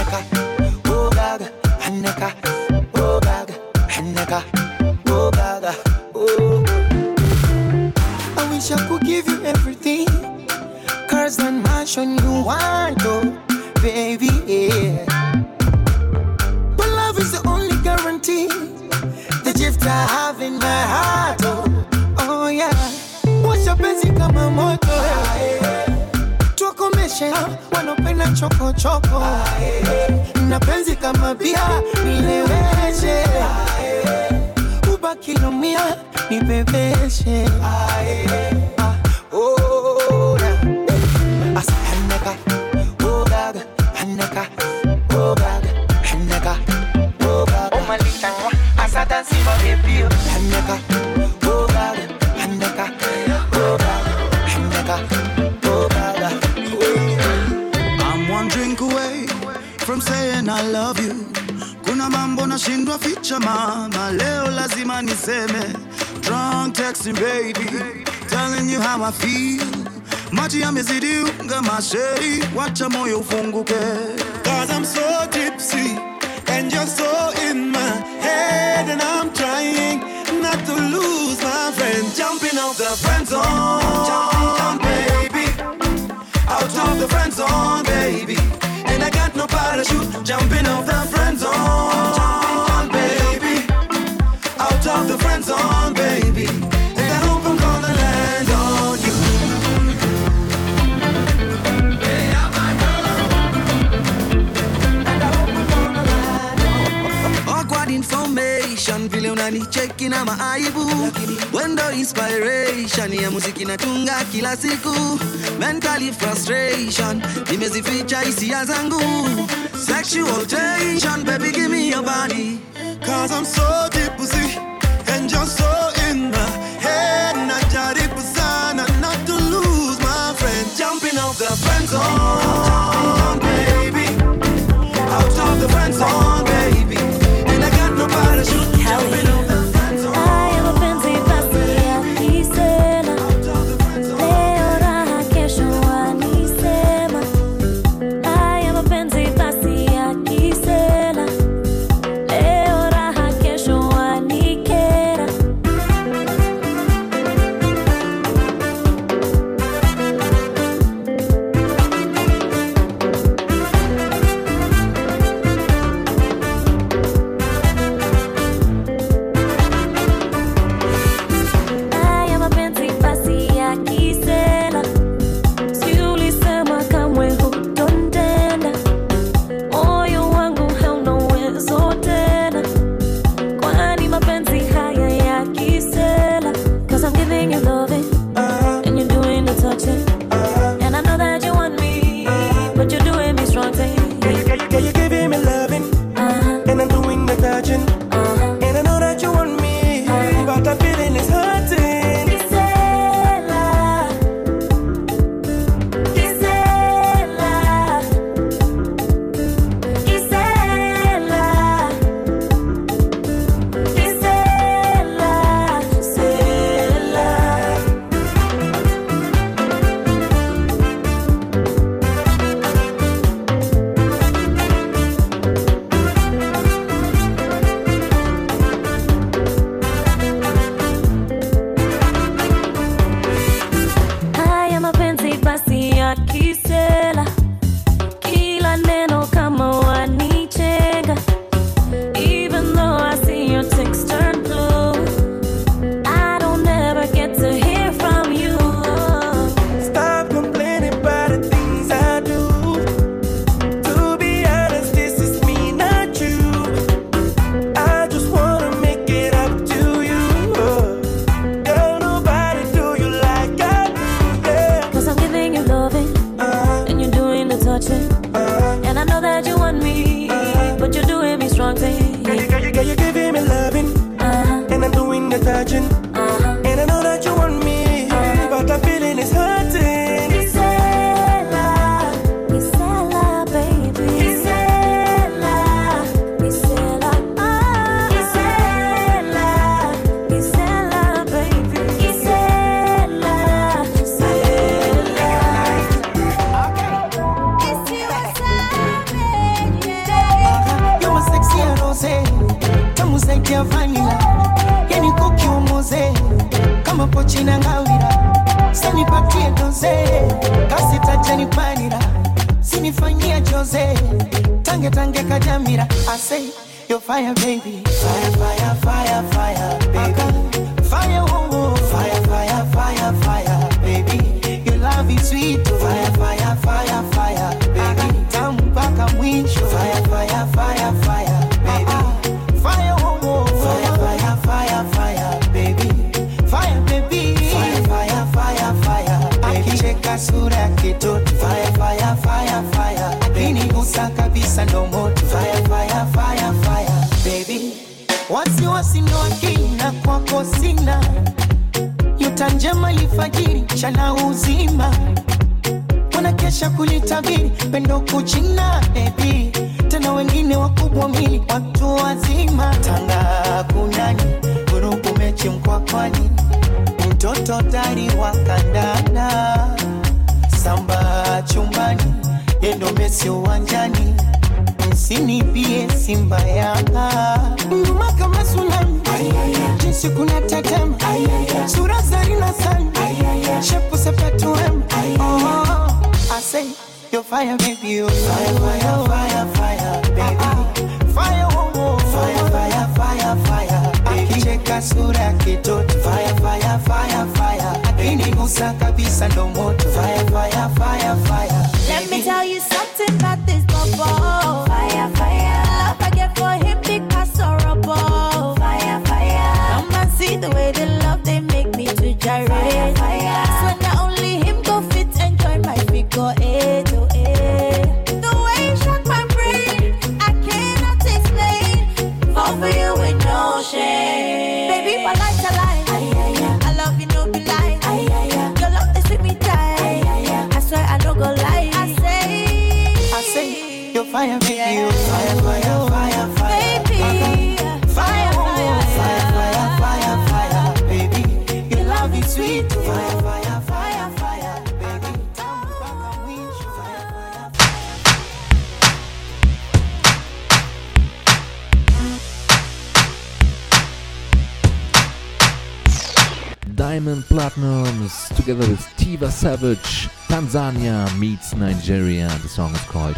Diamond Platnumz together with Tiwa Savage. Tanzania meets Nigeria. The song is called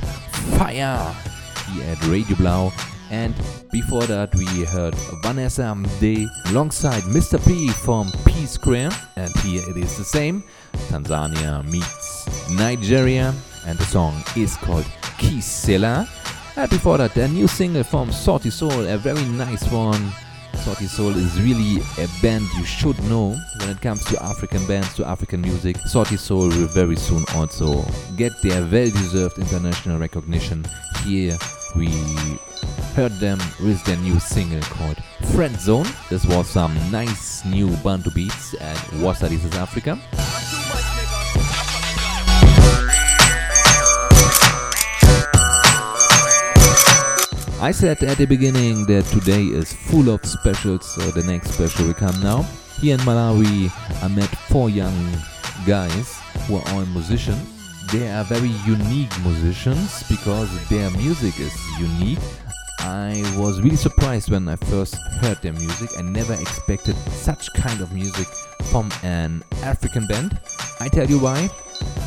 Fire here at Radio Blau. And before that, we heard Vanessa Mdee alongside Mr. P from P Square. And here it is the same. Tanzania meets Nigeria. And the song is called Kisela. And before that, a new single from Sauti Sol, a very nice one. Sauti Sol is really a band you should know when it comes to African bands, to African music. Sauti Sol will very soon also get their well deserved international recognition. Here we heard them with their new single called Friend Zone. This was some nice new Bantu beats at Woza This is Africa. I said at the beginning that today is full of specials, so the next special will come now. Here in Malawi, I met four young guys who are all musicians. They are very unique musicians because their music is unique. I was really surprised when I first heard their music. I never expected such kind of music from an African band. I tell you why.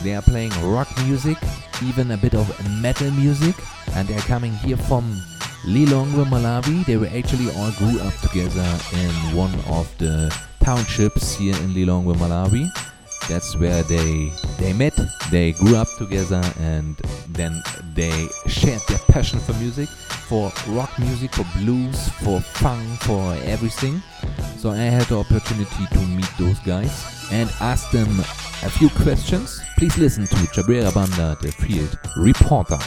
They are playing rock music, even a bit of metal music, and they are coming here from Lilongwe, Malawi. They were actually all grew up together in one of the townships here in Lilongwe, Malawi. That's where they they met. They grew up together, and then they shared their passion for music, for rock music, for blues, for funk, for everything. So I had the opportunity to meet those guys and ask them a few questions. Please listen to Chabwera Banda, the field reporter.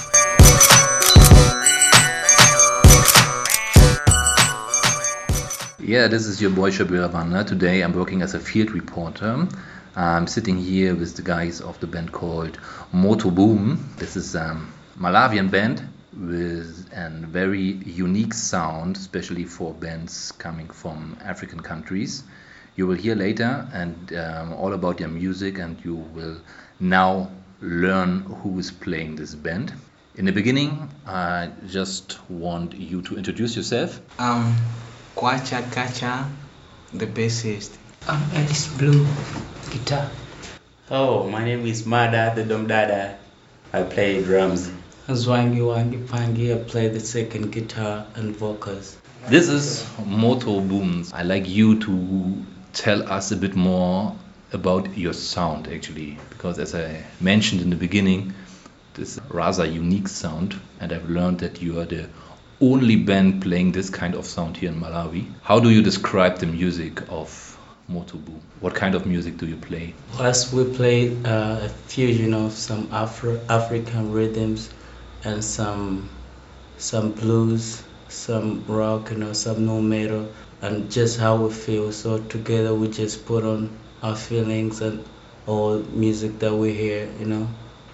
Yeah, this is your boy Chabwera Banda. Today I'm working as a field reporter. I'm sitting here with the guys of the band called Moto Boom. This is a Malawian band with a very unique sound, especially for bands coming from African countries. You will hear later and um, all about their music, and you will now learn who is playing this band. In the beginning, I just want you to introduce yourself. Um, Kwacha Kacha, the bassist. I'm Alice Blue, guitar. Oh, my name is Mada the Dom Dada. I play drums. Zwangi Wangi Pangi, I play the second guitar and vocals. This is Moto Booms. I'd like you to tell us a bit more about your sound actually, because as I mentioned in the beginning, this rather unique sound, and I've learned that you are the only band playing this kind of sound here in Malawi. How do you describe the music of Motobu? What kind of music do you play? First, we play uh, a fusion of some Afro African rhythms and some some blues some rock, you know, some no metal, and just how we feel. So together we just put on our feelings and all music that we hear, you know,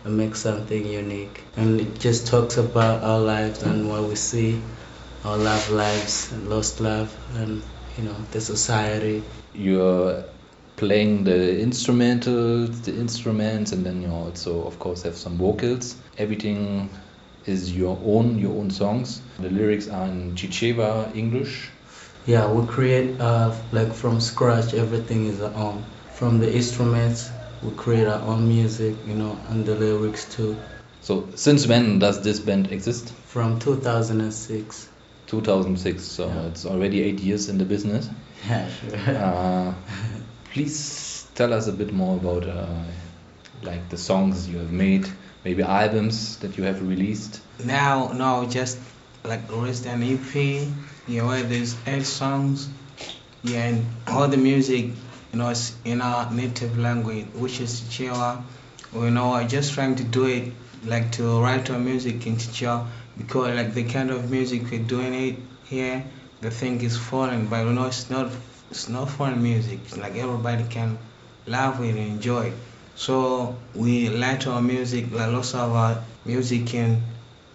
and make something unique. And it just talks about our lives and what we see, our love lives and lost love, and you know, the society. You're playing the instrumentals, the instruments, and then you also, of course, have some vocals. Everything is your own, your own songs. The lyrics are in Chichewa English. Yeah, we create uh, like from scratch. Everything is our own. From the instruments, we create our own music, you know, and the lyrics too. So, since when does this band exist? From 2006. 2006, so it's already eight years in the business. [LAUGHS] Yeah, sure. Uh, please tell us a bit more about uh, like the songs you have made, maybe albums that you have released. Now, no, just like released an EP, you know, where there's eight songs, yeah, and all the music, you know, in our native language, which is Chichewa. You know, I just trying to do it, like to write our music in Chichewa, because like the kind of music we're doing it here, the thing is foreign, but you know, it's not, it's not foreign music. It's like everybody can love it and enjoy it. So we write our music, like lots of our music in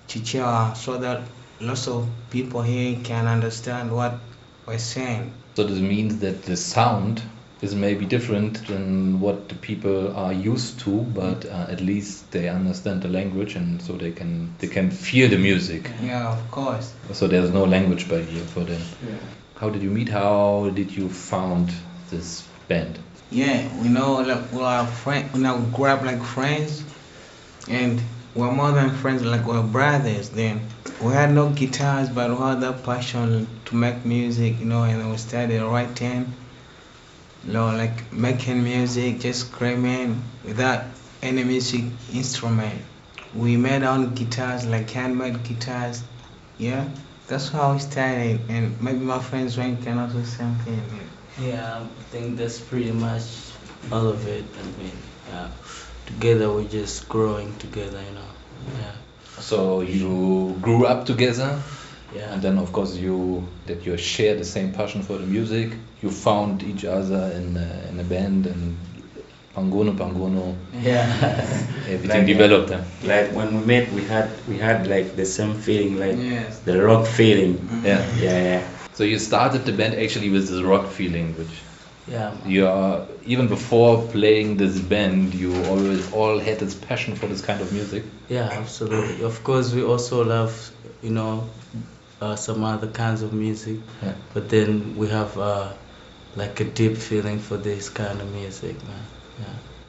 Chichewa, so that lots of people here can understand what we're saying. So this means that the sound is maybe different than what the people are used to, but uh, at least they understand the language and so they can they can feel the music. Yeah, of course. So there's no language barrier for them. Yeah. How did you meet? How did you found this band? Yeah, we know like we are friends. We now grew up like friends, and we're more than friends. Like we're brothers. Then we had no guitars, but we had that passion to make music, you know. And we started writing, you know, like making music, just screaming without any music instrument. We made our own guitars, like handmade guitars. Yeah, that's how we started. And maybe my friends Wayne can also something. Yeah, I think that's pretty much all of it. I mean, yeah, together we're just growing together, you know. Yeah. So you grew up together, Yeah. and then of course you that you share the same passion for the music. You found each other in a, in a band and Pangono Pangono. Yeah. [LAUGHS] Everything developed. Then. Like when we met, we had we had like the same feeling, like Yes. the rock feeling. Mm-hmm. Yeah. Yeah, yeah. So you started the band actually with this rock feeling, which Yeah. you are even before playing this band, you always all had this passion for this kind of music. Yeah, absolutely. Of course, we also love, you know, uh, some other kinds of music. Yeah. But then we have uh, like a deep feeling for this kind of music, man. Yeah.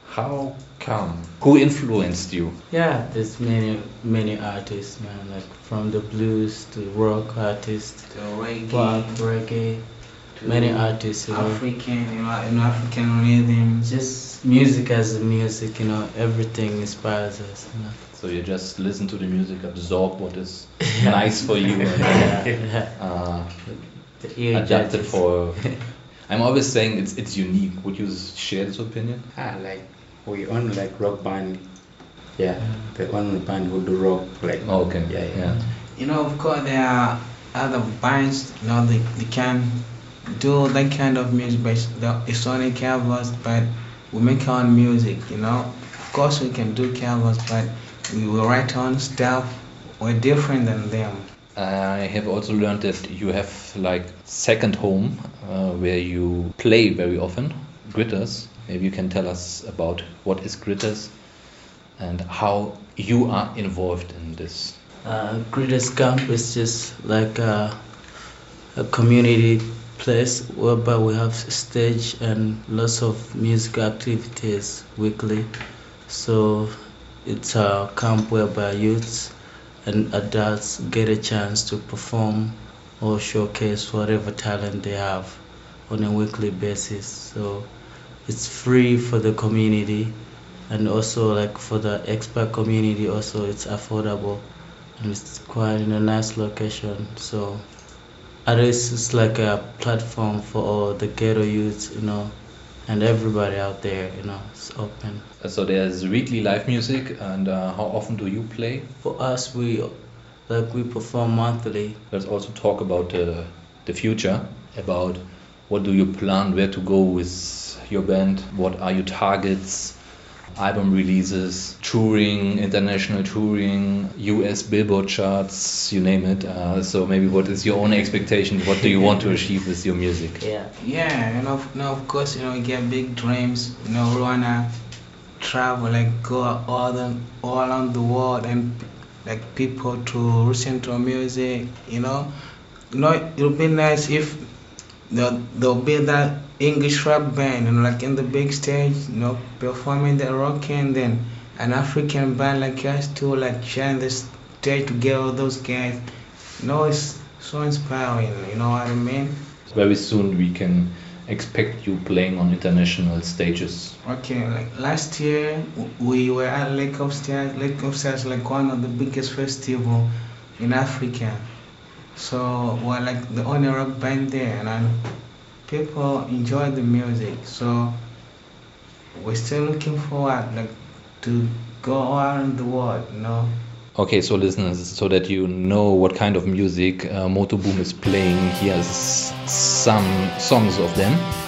How come? Who influenced you? Yeah, there's many many artists, man. Like from the blues to rock artists, To reggae. pop, reggae, to many artists. You know. African, you know, in African rhythms. Just music as a music, you know, everything inspires us. You know. So you just listen to the music, absorb what is [LAUGHS] nice for you, and [LAUGHS] Yeah, then, uh, The adapt it for. [LAUGHS] I'm always saying it's it's unique. Would you share this opinion? Ah, like we only like rock band. Yeah, the only band who do rock like. Oh, okay. Yeah, yeah. Yeah. You know, of course, there are other bands, you know, they, they can do that kind of music, but the- it's only covers, but we make our own music, you know. Of course, we can do covers, but we will write on own stuff. We're different than them. I have also learned that you have like second home uh, where you play very often, Gritters. Maybe you can tell us about what is Gritters and how you are involved in this. Uh, Greatest Camp is just like a, a community place whereby we have stage and lots of music activities weekly. So it's a camp whereby youths and adults get a chance to perform or showcase whatever talent they have on a weekly basis. So it's free for the community and also like for the expat community also it's affordable and it's quite in a nice location so least it's like a platform for all the ghetto youths you know and everybody out there you know it's open Uh, So there's weekly live music, and uh, how often do you play? for us we like we perform monthly. Let's also talk about uh, the future, about what do you plan, where to go with your band, what are your targets, album releases, touring, international touring, US Billboard charts, you name it. Uh, so maybe what is your own expectation? What do you want to achieve with your music? Yeah. Yeah, you know, now of course, you know, we get big dreams. You know, we wanna travel, like go all the all around the world, and like people to listen to our music. You know, you know, it would be nice if there there'll be that English rap band, know, like in the big stage, you know, performing the rock, and then an African band like us too, like sharing the stage together with those guys. You know, it's so inspiring. You know what I mean? Very soon we can expect you playing on international stages. Okay, like last year we were at Lake of Stars. Lake of Stars like one of the biggest festival in Africa. So we're like the only rock band there, and um, people enjoy the music. So we're still looking forward like to go around the world. You know. Okay, so listeners, so that you know what kind of music uh, Moto Boom is playing, here's some songs of them.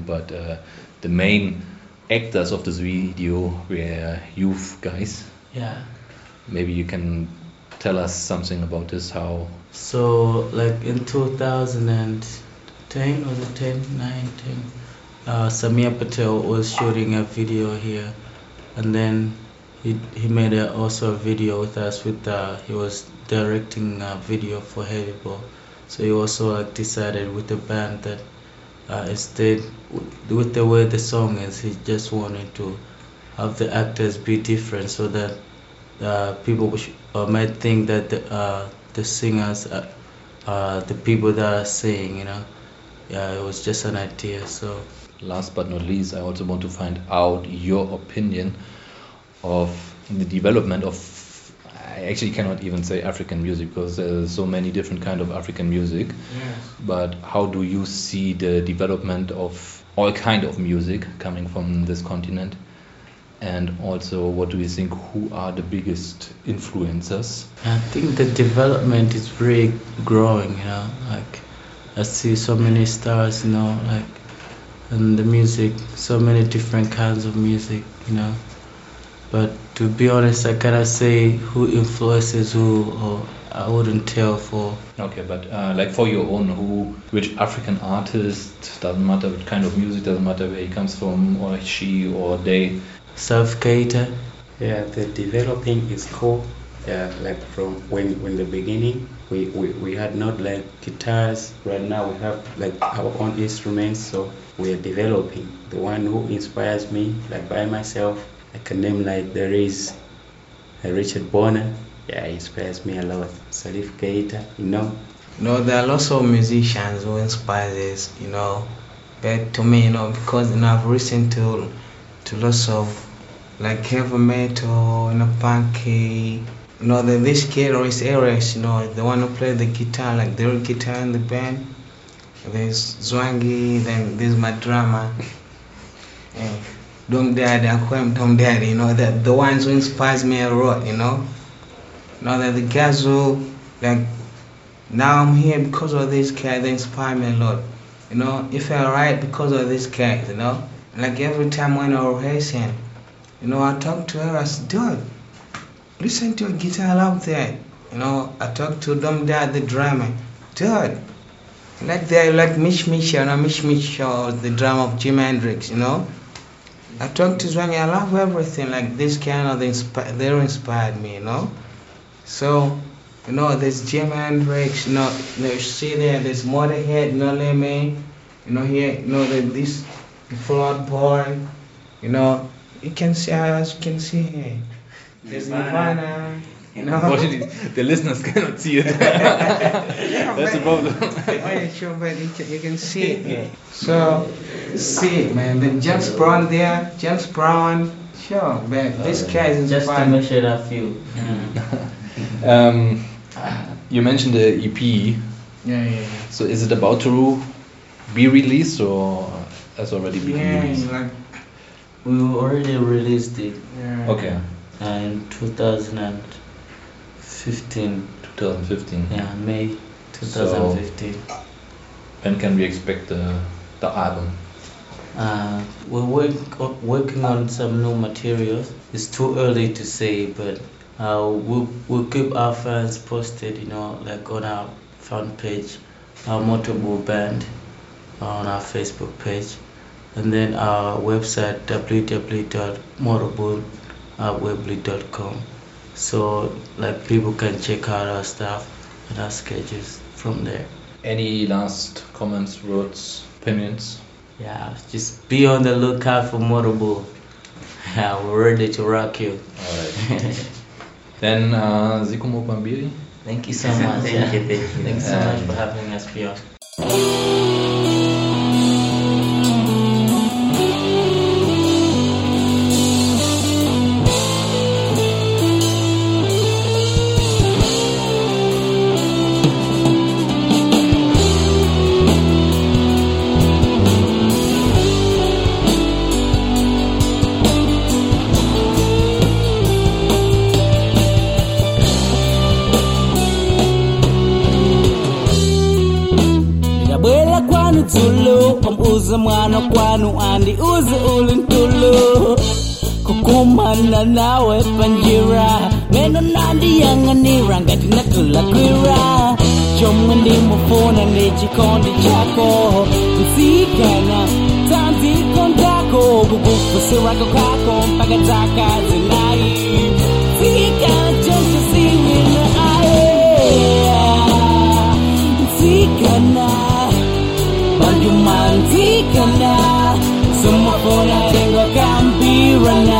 But uh, the main actors of this video were youth guys. Yeah. Maybe you can tell us something about this, how So, like in 2010, was it 10, 9, 10? Uh, Samir Patel was shooting a video here, and then he he made a, also a video with us. With uh, he was directing a video for Heavy Ball, so he also like decided with the band that uh, instead with the way the song is, he just wanted to have the actors be different so that uh, people sh- uh, might think that the, uh, the singers are, are the people that are singing, you know. Yeah, it was just an idea. So last but not least, I also want to find out your opinion of the development of. I actually cannot even say African music because there's so many different kind of African music. Yes. But how do you see the development of all kind of music coming from this continent? And also, what do you think? Who are the biggest influencers? I think the development is really growing, you know. Like I see so many stars, you know, like and the music, so many different kinds of music, you know. But to be honest, I cannot say who influences who, or I wouldn't tell for. Okay, but uh, like for your own, who, which African artist doesn't matter what kind of music, doesn't matter where he comes from, or she, or they. Self cater. Yeah, the developing is cool. Yeah, like from when when the beginning we, we, we had not like guitars. Right now we have like our own instruments, so we are developing. The one who inspires me, like by myself, I can name like there is Richard Bona. Yeah, he inspires me a lot. Salif Keita, you know. Know, there are lots of musicians who inspire this, you know. But to me, you know, because you know, I've listened to to lots of like heavy metal, you know, punky, you know, the, these guitarist areas, you know, the one who play the guitar, like the real guitar in the band. There's Zwangi, then there's my. Yeah. Dom Daddy, Akwem Dom Daddy, you know, the, the ones who inspires me a lot, you know. Know, that the guys like, now I'm here because of this guy, they inspire me a lot. You know, if I write because of this guy, you know, like every time when I'm rehearsing, you know, I talk to her, I said, dude, listen to a guitar, I love that. You know, I talk to Dom Dad, the drummer, dude, like they like Mish Mish, you know, Mish Mish, or the drum of Jimi Hendrix, you know. I talk to Zwangi, I love everything, like this kind of, they, inspi- they inspired me, you know. So, you know, there's Jim Hendrix, you know, you see there, there's Motorhead, you know what I mean? You know, here, you know, the, this Flood Boy, you know, you can see, as you can see here, there's Nirvana, you know. Unfortunately, the listeners cannot see it. Yeah, [LAUGHS] That's the problem. Oh, yeah, sure, but you can, you can see it here. So, see it, man. Then James Brown there, James Brown, sure, man. This uh, guy is Just to inspired. mention a few. [LAUGHS] Um, you mentioned the EP. Yeah, yeah, yeah. So is it about to be released or has already been Yeah, released? like We already released it. Yeah. Okay. In 2015. 2015. Yeah, May 2015. When can we expect the the album? Uh, we're work, working on some new materials. It's too early to say, but uh, we'll, we'll keep our fans posted, you know, like on our fan page, our Motorbull Band, on our Facebook page, and then our website www.motorbull.weebly.com. So, like, people can check out our stuff and our schedules from there. Any last comments, words, opinions? Yeah, just be on the lookout for Motorbull. [LAUGHS] Yeah, we're ready to rock you. Alright. [LAUGHS] Then uh, Zikomo Bambiri. Thank you [LAUGHS] so much. Thank yeah. you, thank you. So much for having us, Bjorn. Uza mwana kwanu andi uza ulintulu kukumana nawe panjira. Meno nandi yanganira ngati natula kwira. Chomwe ndimufuna ndi chikondi chako. Msikana tanzikondako kukufusirako kako mpaka taka zinayi banjumanzikana sumafuna rengo kambirana sumafuna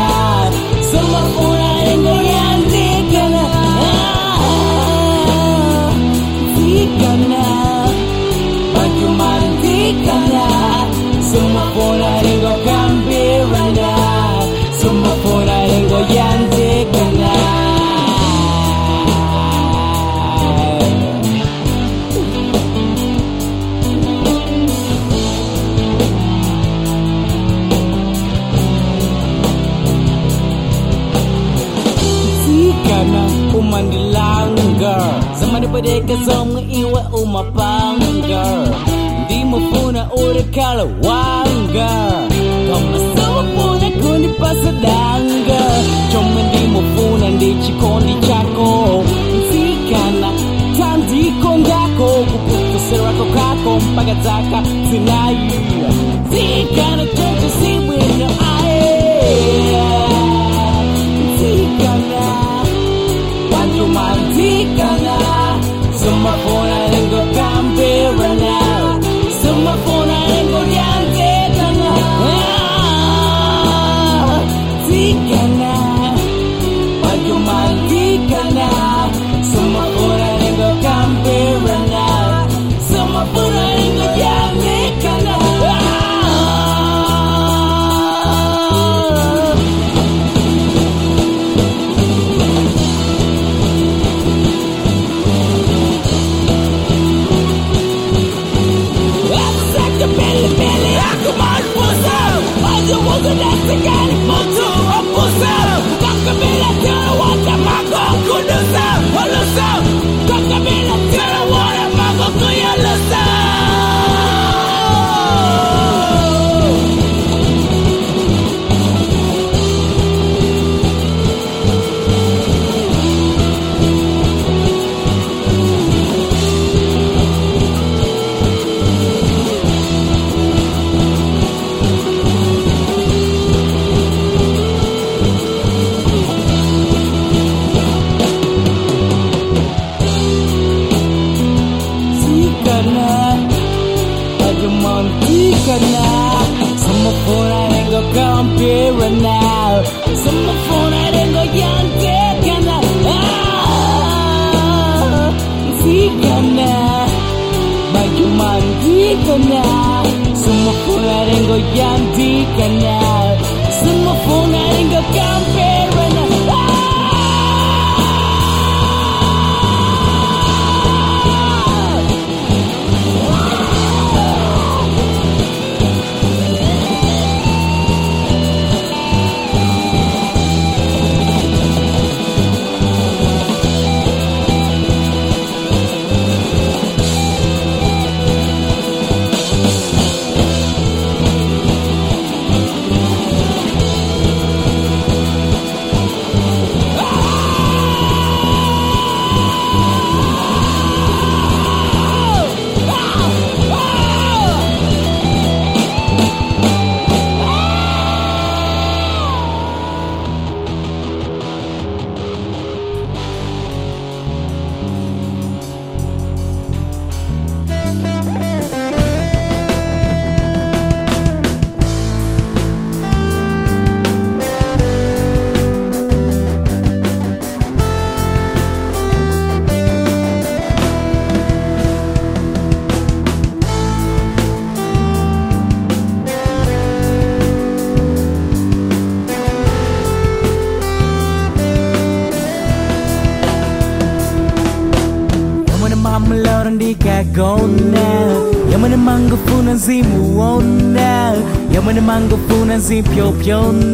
zamanipeleka zomwe iwe umapanga ndimufuna urekhala wanga. Koma sowafuna kundipasa danga. Chomwe ndimufuna ndi chikondi chako. Mantikana, sumafuna my kambirana, wata mako Samafuna rengo yantikana Samafuna rengo kampirana 飘飘。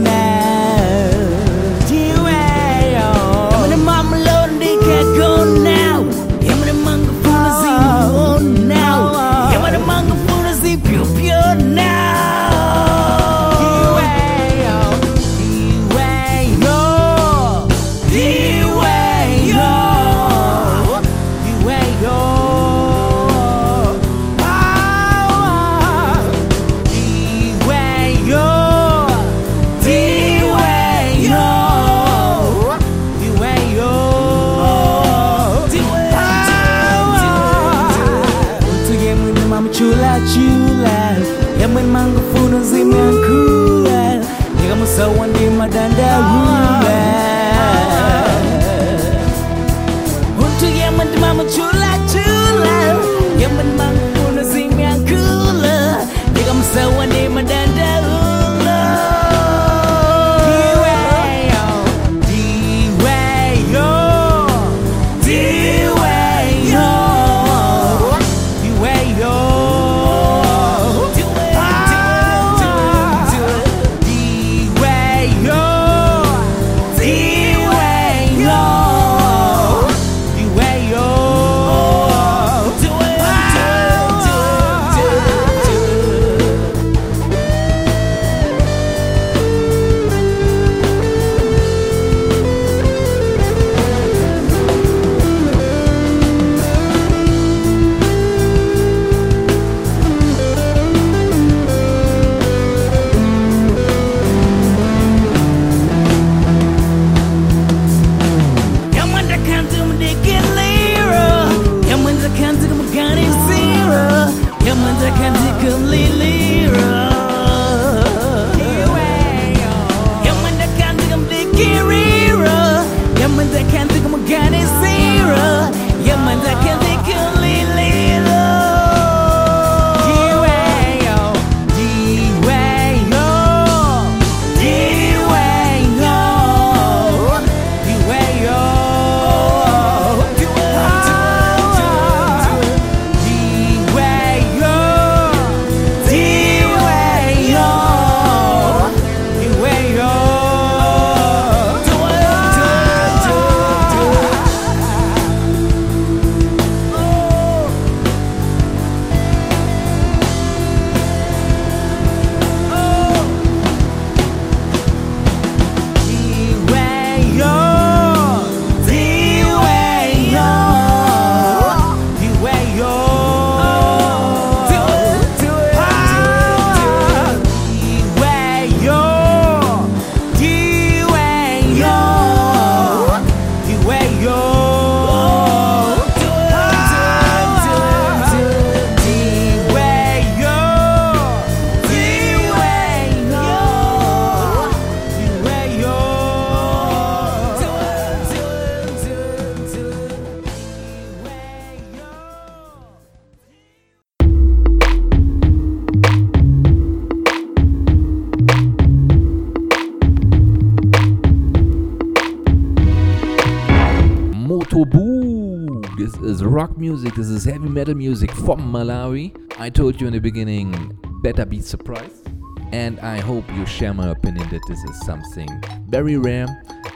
Be surprised. And I hope you share my opinion that this is something very rare,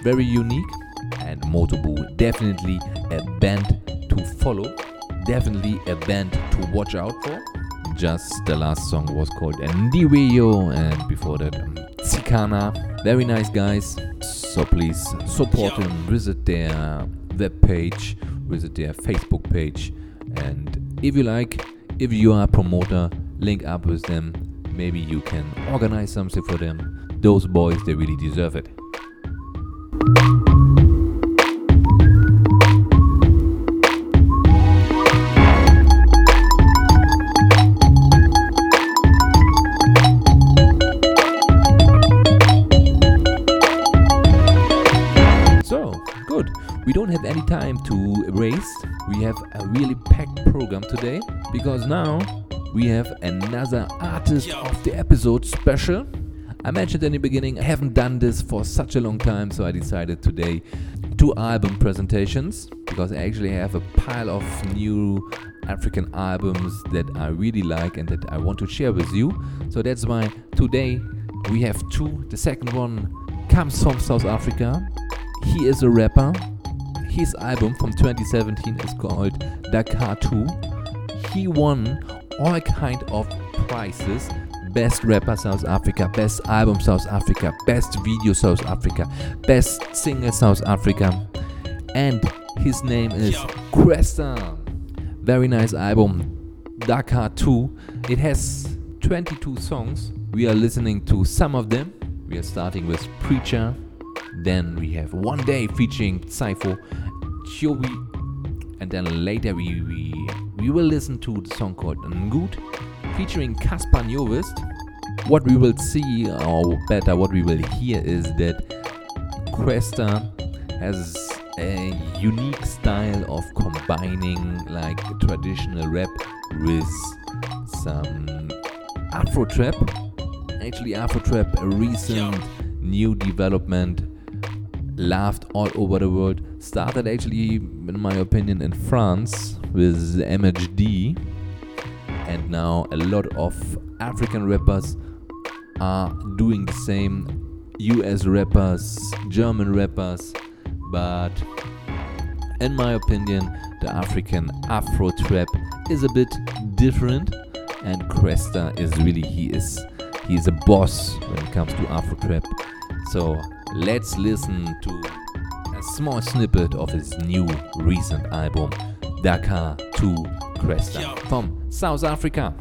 very unique. And Motobu, definitely a band to follow, definitely a band to watch out for. Just the last song was called Ndiweyo, and before that, um, Tsikana. Very nice guys. So please support them, visit their web page, visit their Facebook page, and if you like, if you are a promoter, link up with them. Maybe you can organize something for them. Those boys, they really deserve it. So, good. We don't have any time to race. We have a really packed program today because now we have another artist of the episode special. I mentioned in the beginning I haven't done this for such a long time, so I decided today two album presentations because I actually have a pile of new African albums that I really like and that I want to share with you. So that's why today we have two. The second one comes from South Africa. He is a rapper. His album from 2017 is called Dakar 2. He won all kind of prizes. Best rapper South Africa, best album South Africa, best video South Africa, best singer South Africa. And his name is Kwesta. Very nice album. Dakar 2. It has 22 songs. We are listening to some of them. We are starting with Preacher. Then we have One Day featuring Cypher, Chiobi. And then later we, we, we will listen to the song called Ngoot featuring Cassper Nyovest. What we will see, or better, what we will hear is that Kwesta has a unique style of combining like traditional rap with some Afro trap. Actually, Afro trap, a recent new development, laughed all over the world. Started actually, in my opinion, in France with MHD, and now a lot of African rappers are doing the same. US rappers, German rappers, but in my opinion, the African Afro trap is a bit different, and Kwesta is really he is he is a boss when it comes to Afro trap. So let's listen to a small snippet of his new recent album, Dakar to Kwesta from South Africa.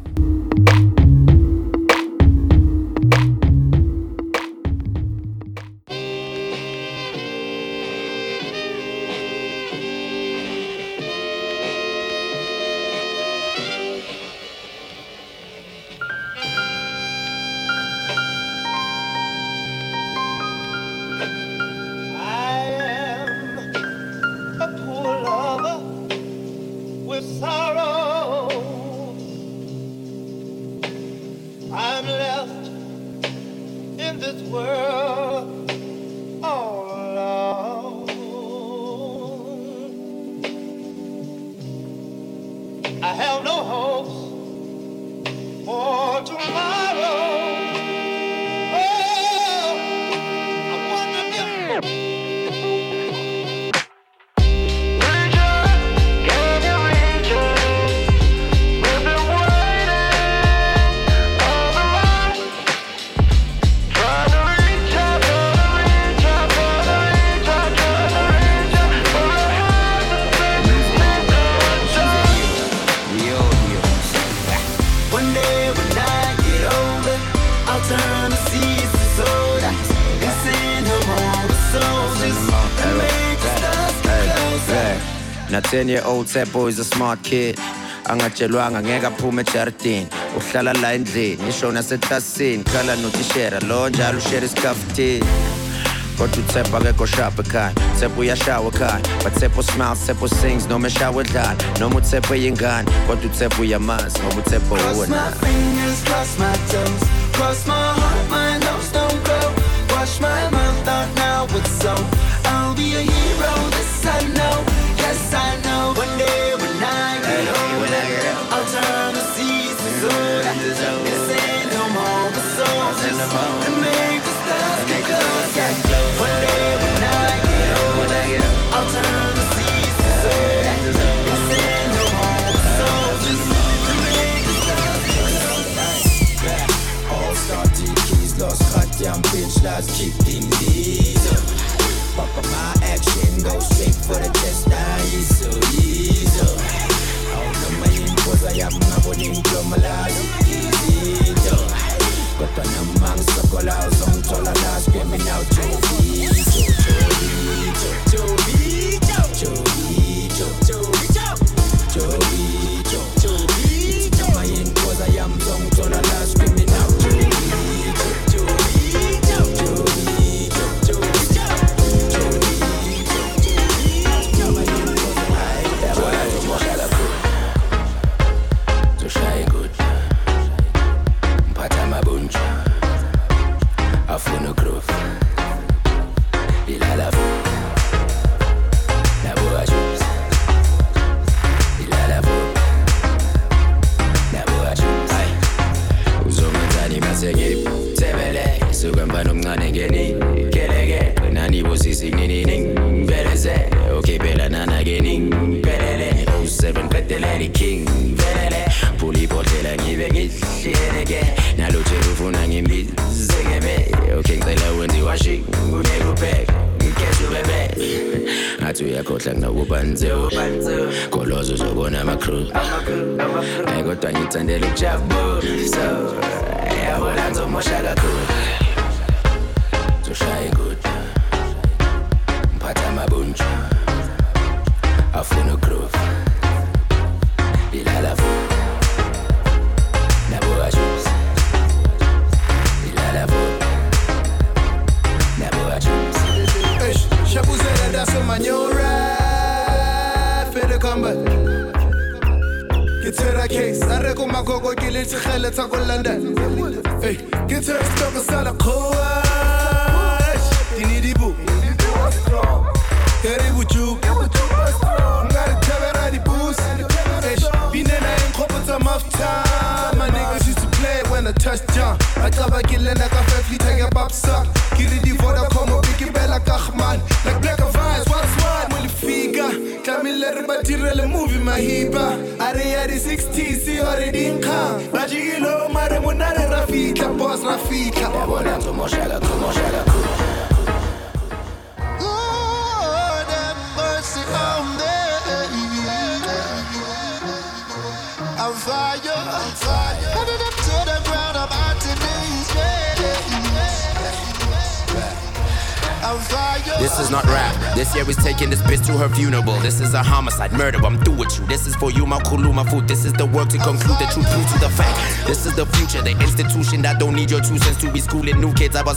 Year old Teppo is a smart kid. Angatshelwanga ngeke aphume ejardini uhlala la endlini ngisho naseklasini khala notishera lo njalo ushere isikafutini kodwa uthepha akekho shapha ekhaya. Thepha uyashawa ekhaya but thepha smiles thepha sings noma eshawa edlala noma uthepha eyingane. Kodwa uthepha uyamazi ngoba uthepha Cross uwe my naye fingers, cross my toes, cross my heart, my nose don't grow. Wash my mouth out now with soap. I'll be a hero, this I know. Let's keep things easy. Papa, my action goes straight for the chest, now easy, easy. Awunoma yinkoza yami ngabona inhloma layo izinto kodwa noma ngisokola uzongithola la screaming out Jovito,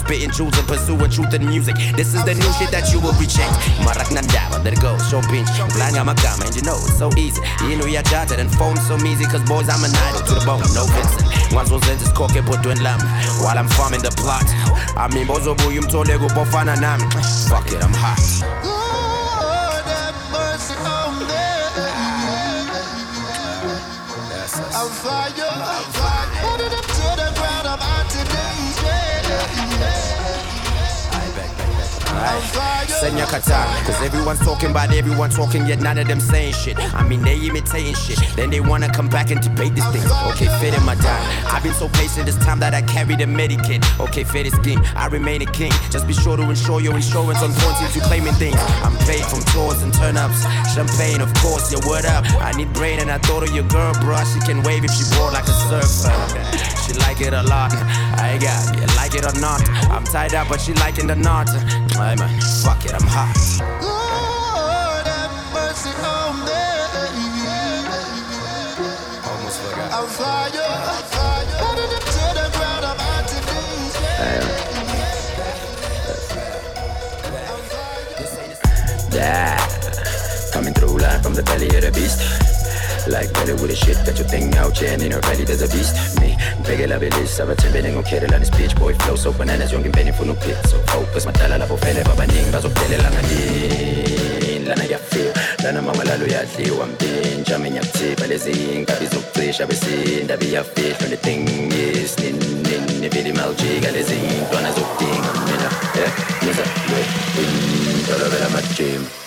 kids spitting pursuing truth in music. This is the new shit that you will reject. Marak Nandava, let it go, show pinch. Blind got my gama, and you know it's so easy. You know, you're jotted and phone so easy, cause boys, I'm an idol to the bone, no Vincent. Once was lenses, coke, put doing lamb. While I'm farming the plot. I mean, bozo oh, boy, you told go bofana nam. Fuck it, I'm hot. Senya Katana. Cause everyone's talking about everyone talking, yet none of them saying shit. I mean, they imitating shit. Then they wanna come back and debate this thing. Okay, fit in my time. I've been so patient this time that I carry the medikit. Okay, fit this game. I remain a king. Just be sure to ensure your insurance on point since you claiming things. I'm paid from tours and turn ups. Champagne, of course, your word up. I need brain and I thought of your girl, bro. She can wave if she bored like a surfer. She like it a lot. I got you like it or not. I'm tied up, but she liking the knot. Hey man, fuck I'm hot. Lord have mercy on me. Almost forgot. I'm fire, I'm fire. Put it up to the ground, I'm out to knees. Yeah, coming through live from the belly of the beast. Like belly with the shit that you think in her belly there's a beast. Me, big la on kettle and this bitch boy flow so bananas penny for no pit. So focus my tala la fele baba ning bazo pele la ngani. Lana ya feel, lana mama lalo ya dliwa mpintsha mina kuthipha lezi inkabi zokucisha besinda biyafihla the thing is nin nin nivili maljika lezi ntwana zokudinga mina eh niza lo intolo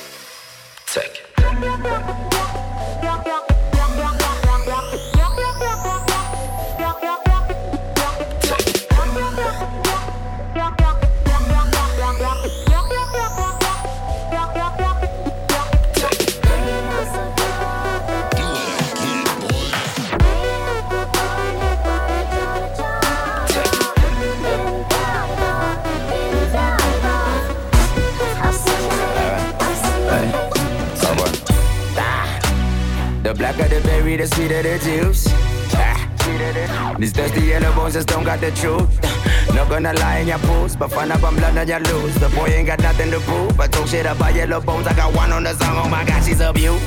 Vida de juice. Ah. These dusty yellow bones just don't got the truth. Ah. Not gonna lie in your pools, but fun up, I'm blood on your loose. The boy ain't got nothing to prove. I talk shit about yellow bones, I got one on the song. Oh my god, she's a beaut.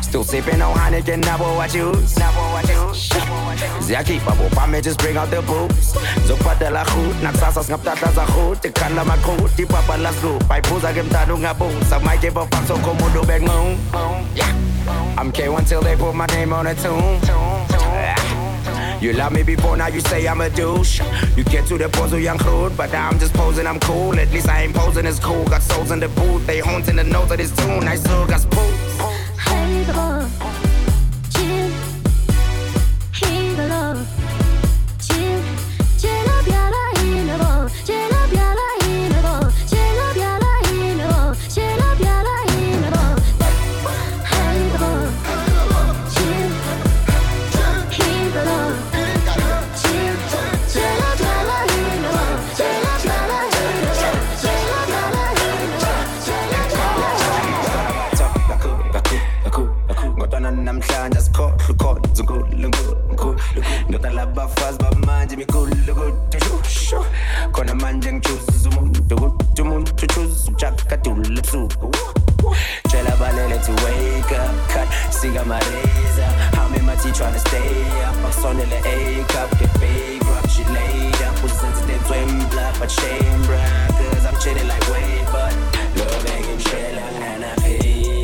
Still sipping on Heineken, now what I choose. Zjaki, babo, pame, just bring out the boobs. Zopata la hood, naksasa snap tata za hood. Tikanda ma cool, tipa pa la sloop. I pose, I give tadu ngaboom. Some might give a fuck, so komodo beg moon. Yeah. I'm K1 till they put my name on a tune you love me before, now you say I'm a douche. You get to the pose young crude, but I'm just posing, I'm cool. At least I ain't posing as cool. Got souls in the booth, they haunting the notes of this tune. I still got spooked. city trying to stay up. Sonele A-cup, get big up She laid up, uzenze denzwe mbla But shame bruh, cause I'm chilling like way But love ain't chillin' and I pay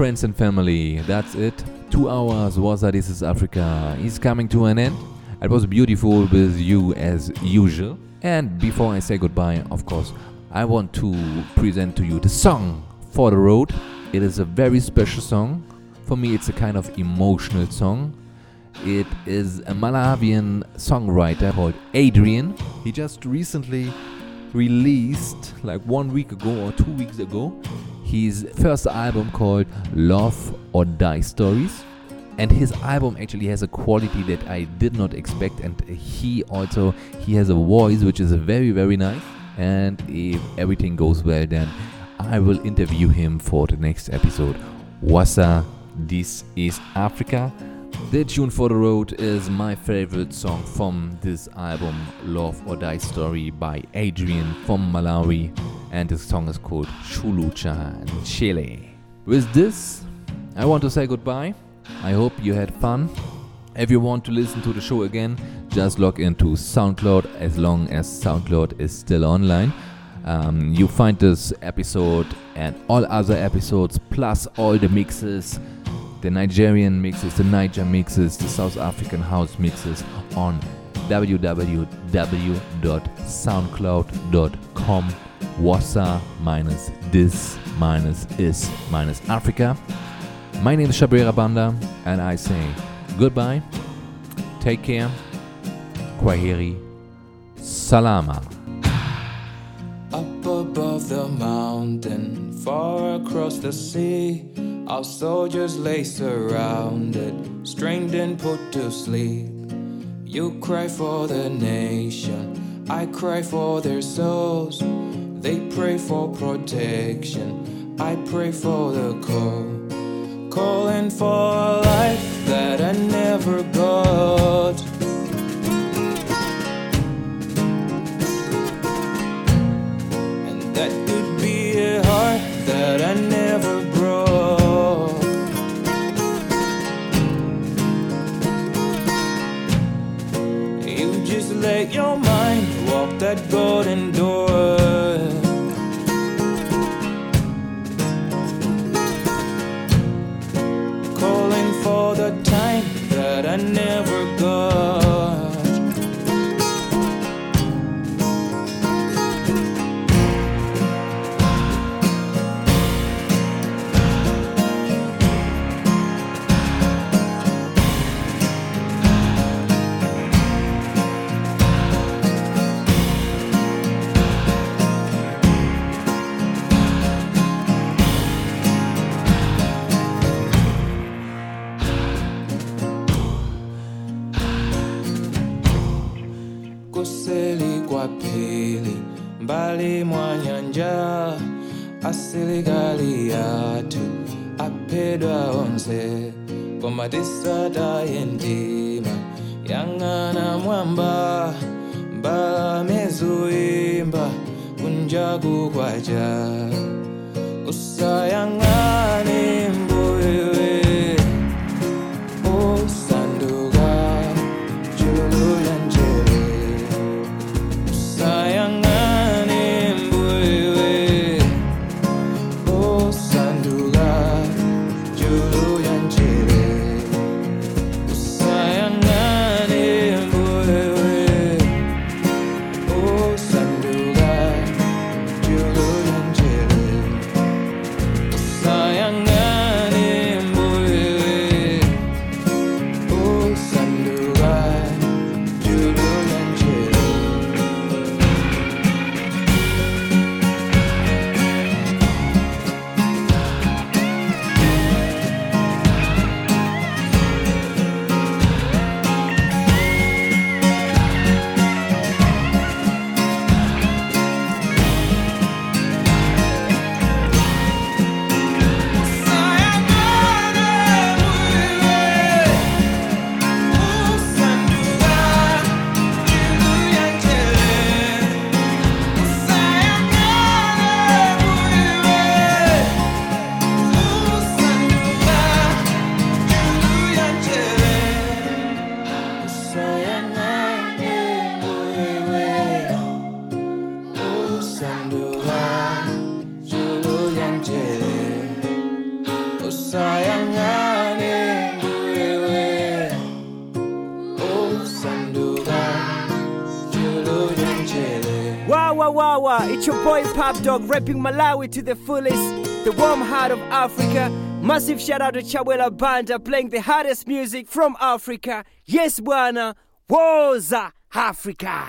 friends and family, that's it. Two hours was This is Africa is coming to an end. It was beautiful with you as usual. And before I say goodbye, of course, I want to present to you the song for the road. It is a very special song. For me, it's a kind of emotional song. It is a Malawian songwriter called Adrian. He just recently released, like one week ago or two weeks ago, his first album called Love or Die Stories. And his album actually has a quality that I did not expect. And he also he has a voice which is very very nice. And if everything goes well, then I will interview him for the next episode. Woza, this is Africa. The tune for the road is my favorite song from this album, Love or Die Story by Adrian from Malawi, and the song is called Chulucha in Chile. With this, I want to say goodbye. I hope you had fun. If you want to listen to the show again, just log into SoundCloud as long as SoundCloud is still online. Um, you find this episode and all other episodes, plus all the mixes the Nigerian mixes, the Niger mixes, the South African house mixes on www.soundcloud.com woza minus this minus is minus Africa. My name is Chabwera Banda and I say goodbye, take care, Kwaheri, Salama. Up above the mountain, far across the sea, our soldiers lay surrounded, strained and put to sleep. You cry for the nation, I cry for their souls. They pray for protection, I pray for the call. Calling for a life that I never got. And that could be a heart that I never broke. You just let your mind walk that golden door. distância. Dog rapping Malawi to the fullest. The warm heart of Africa. Massive shout out to Chabwera Banda playing the hardest music from Africa. Yes, Buana. Woza Africa.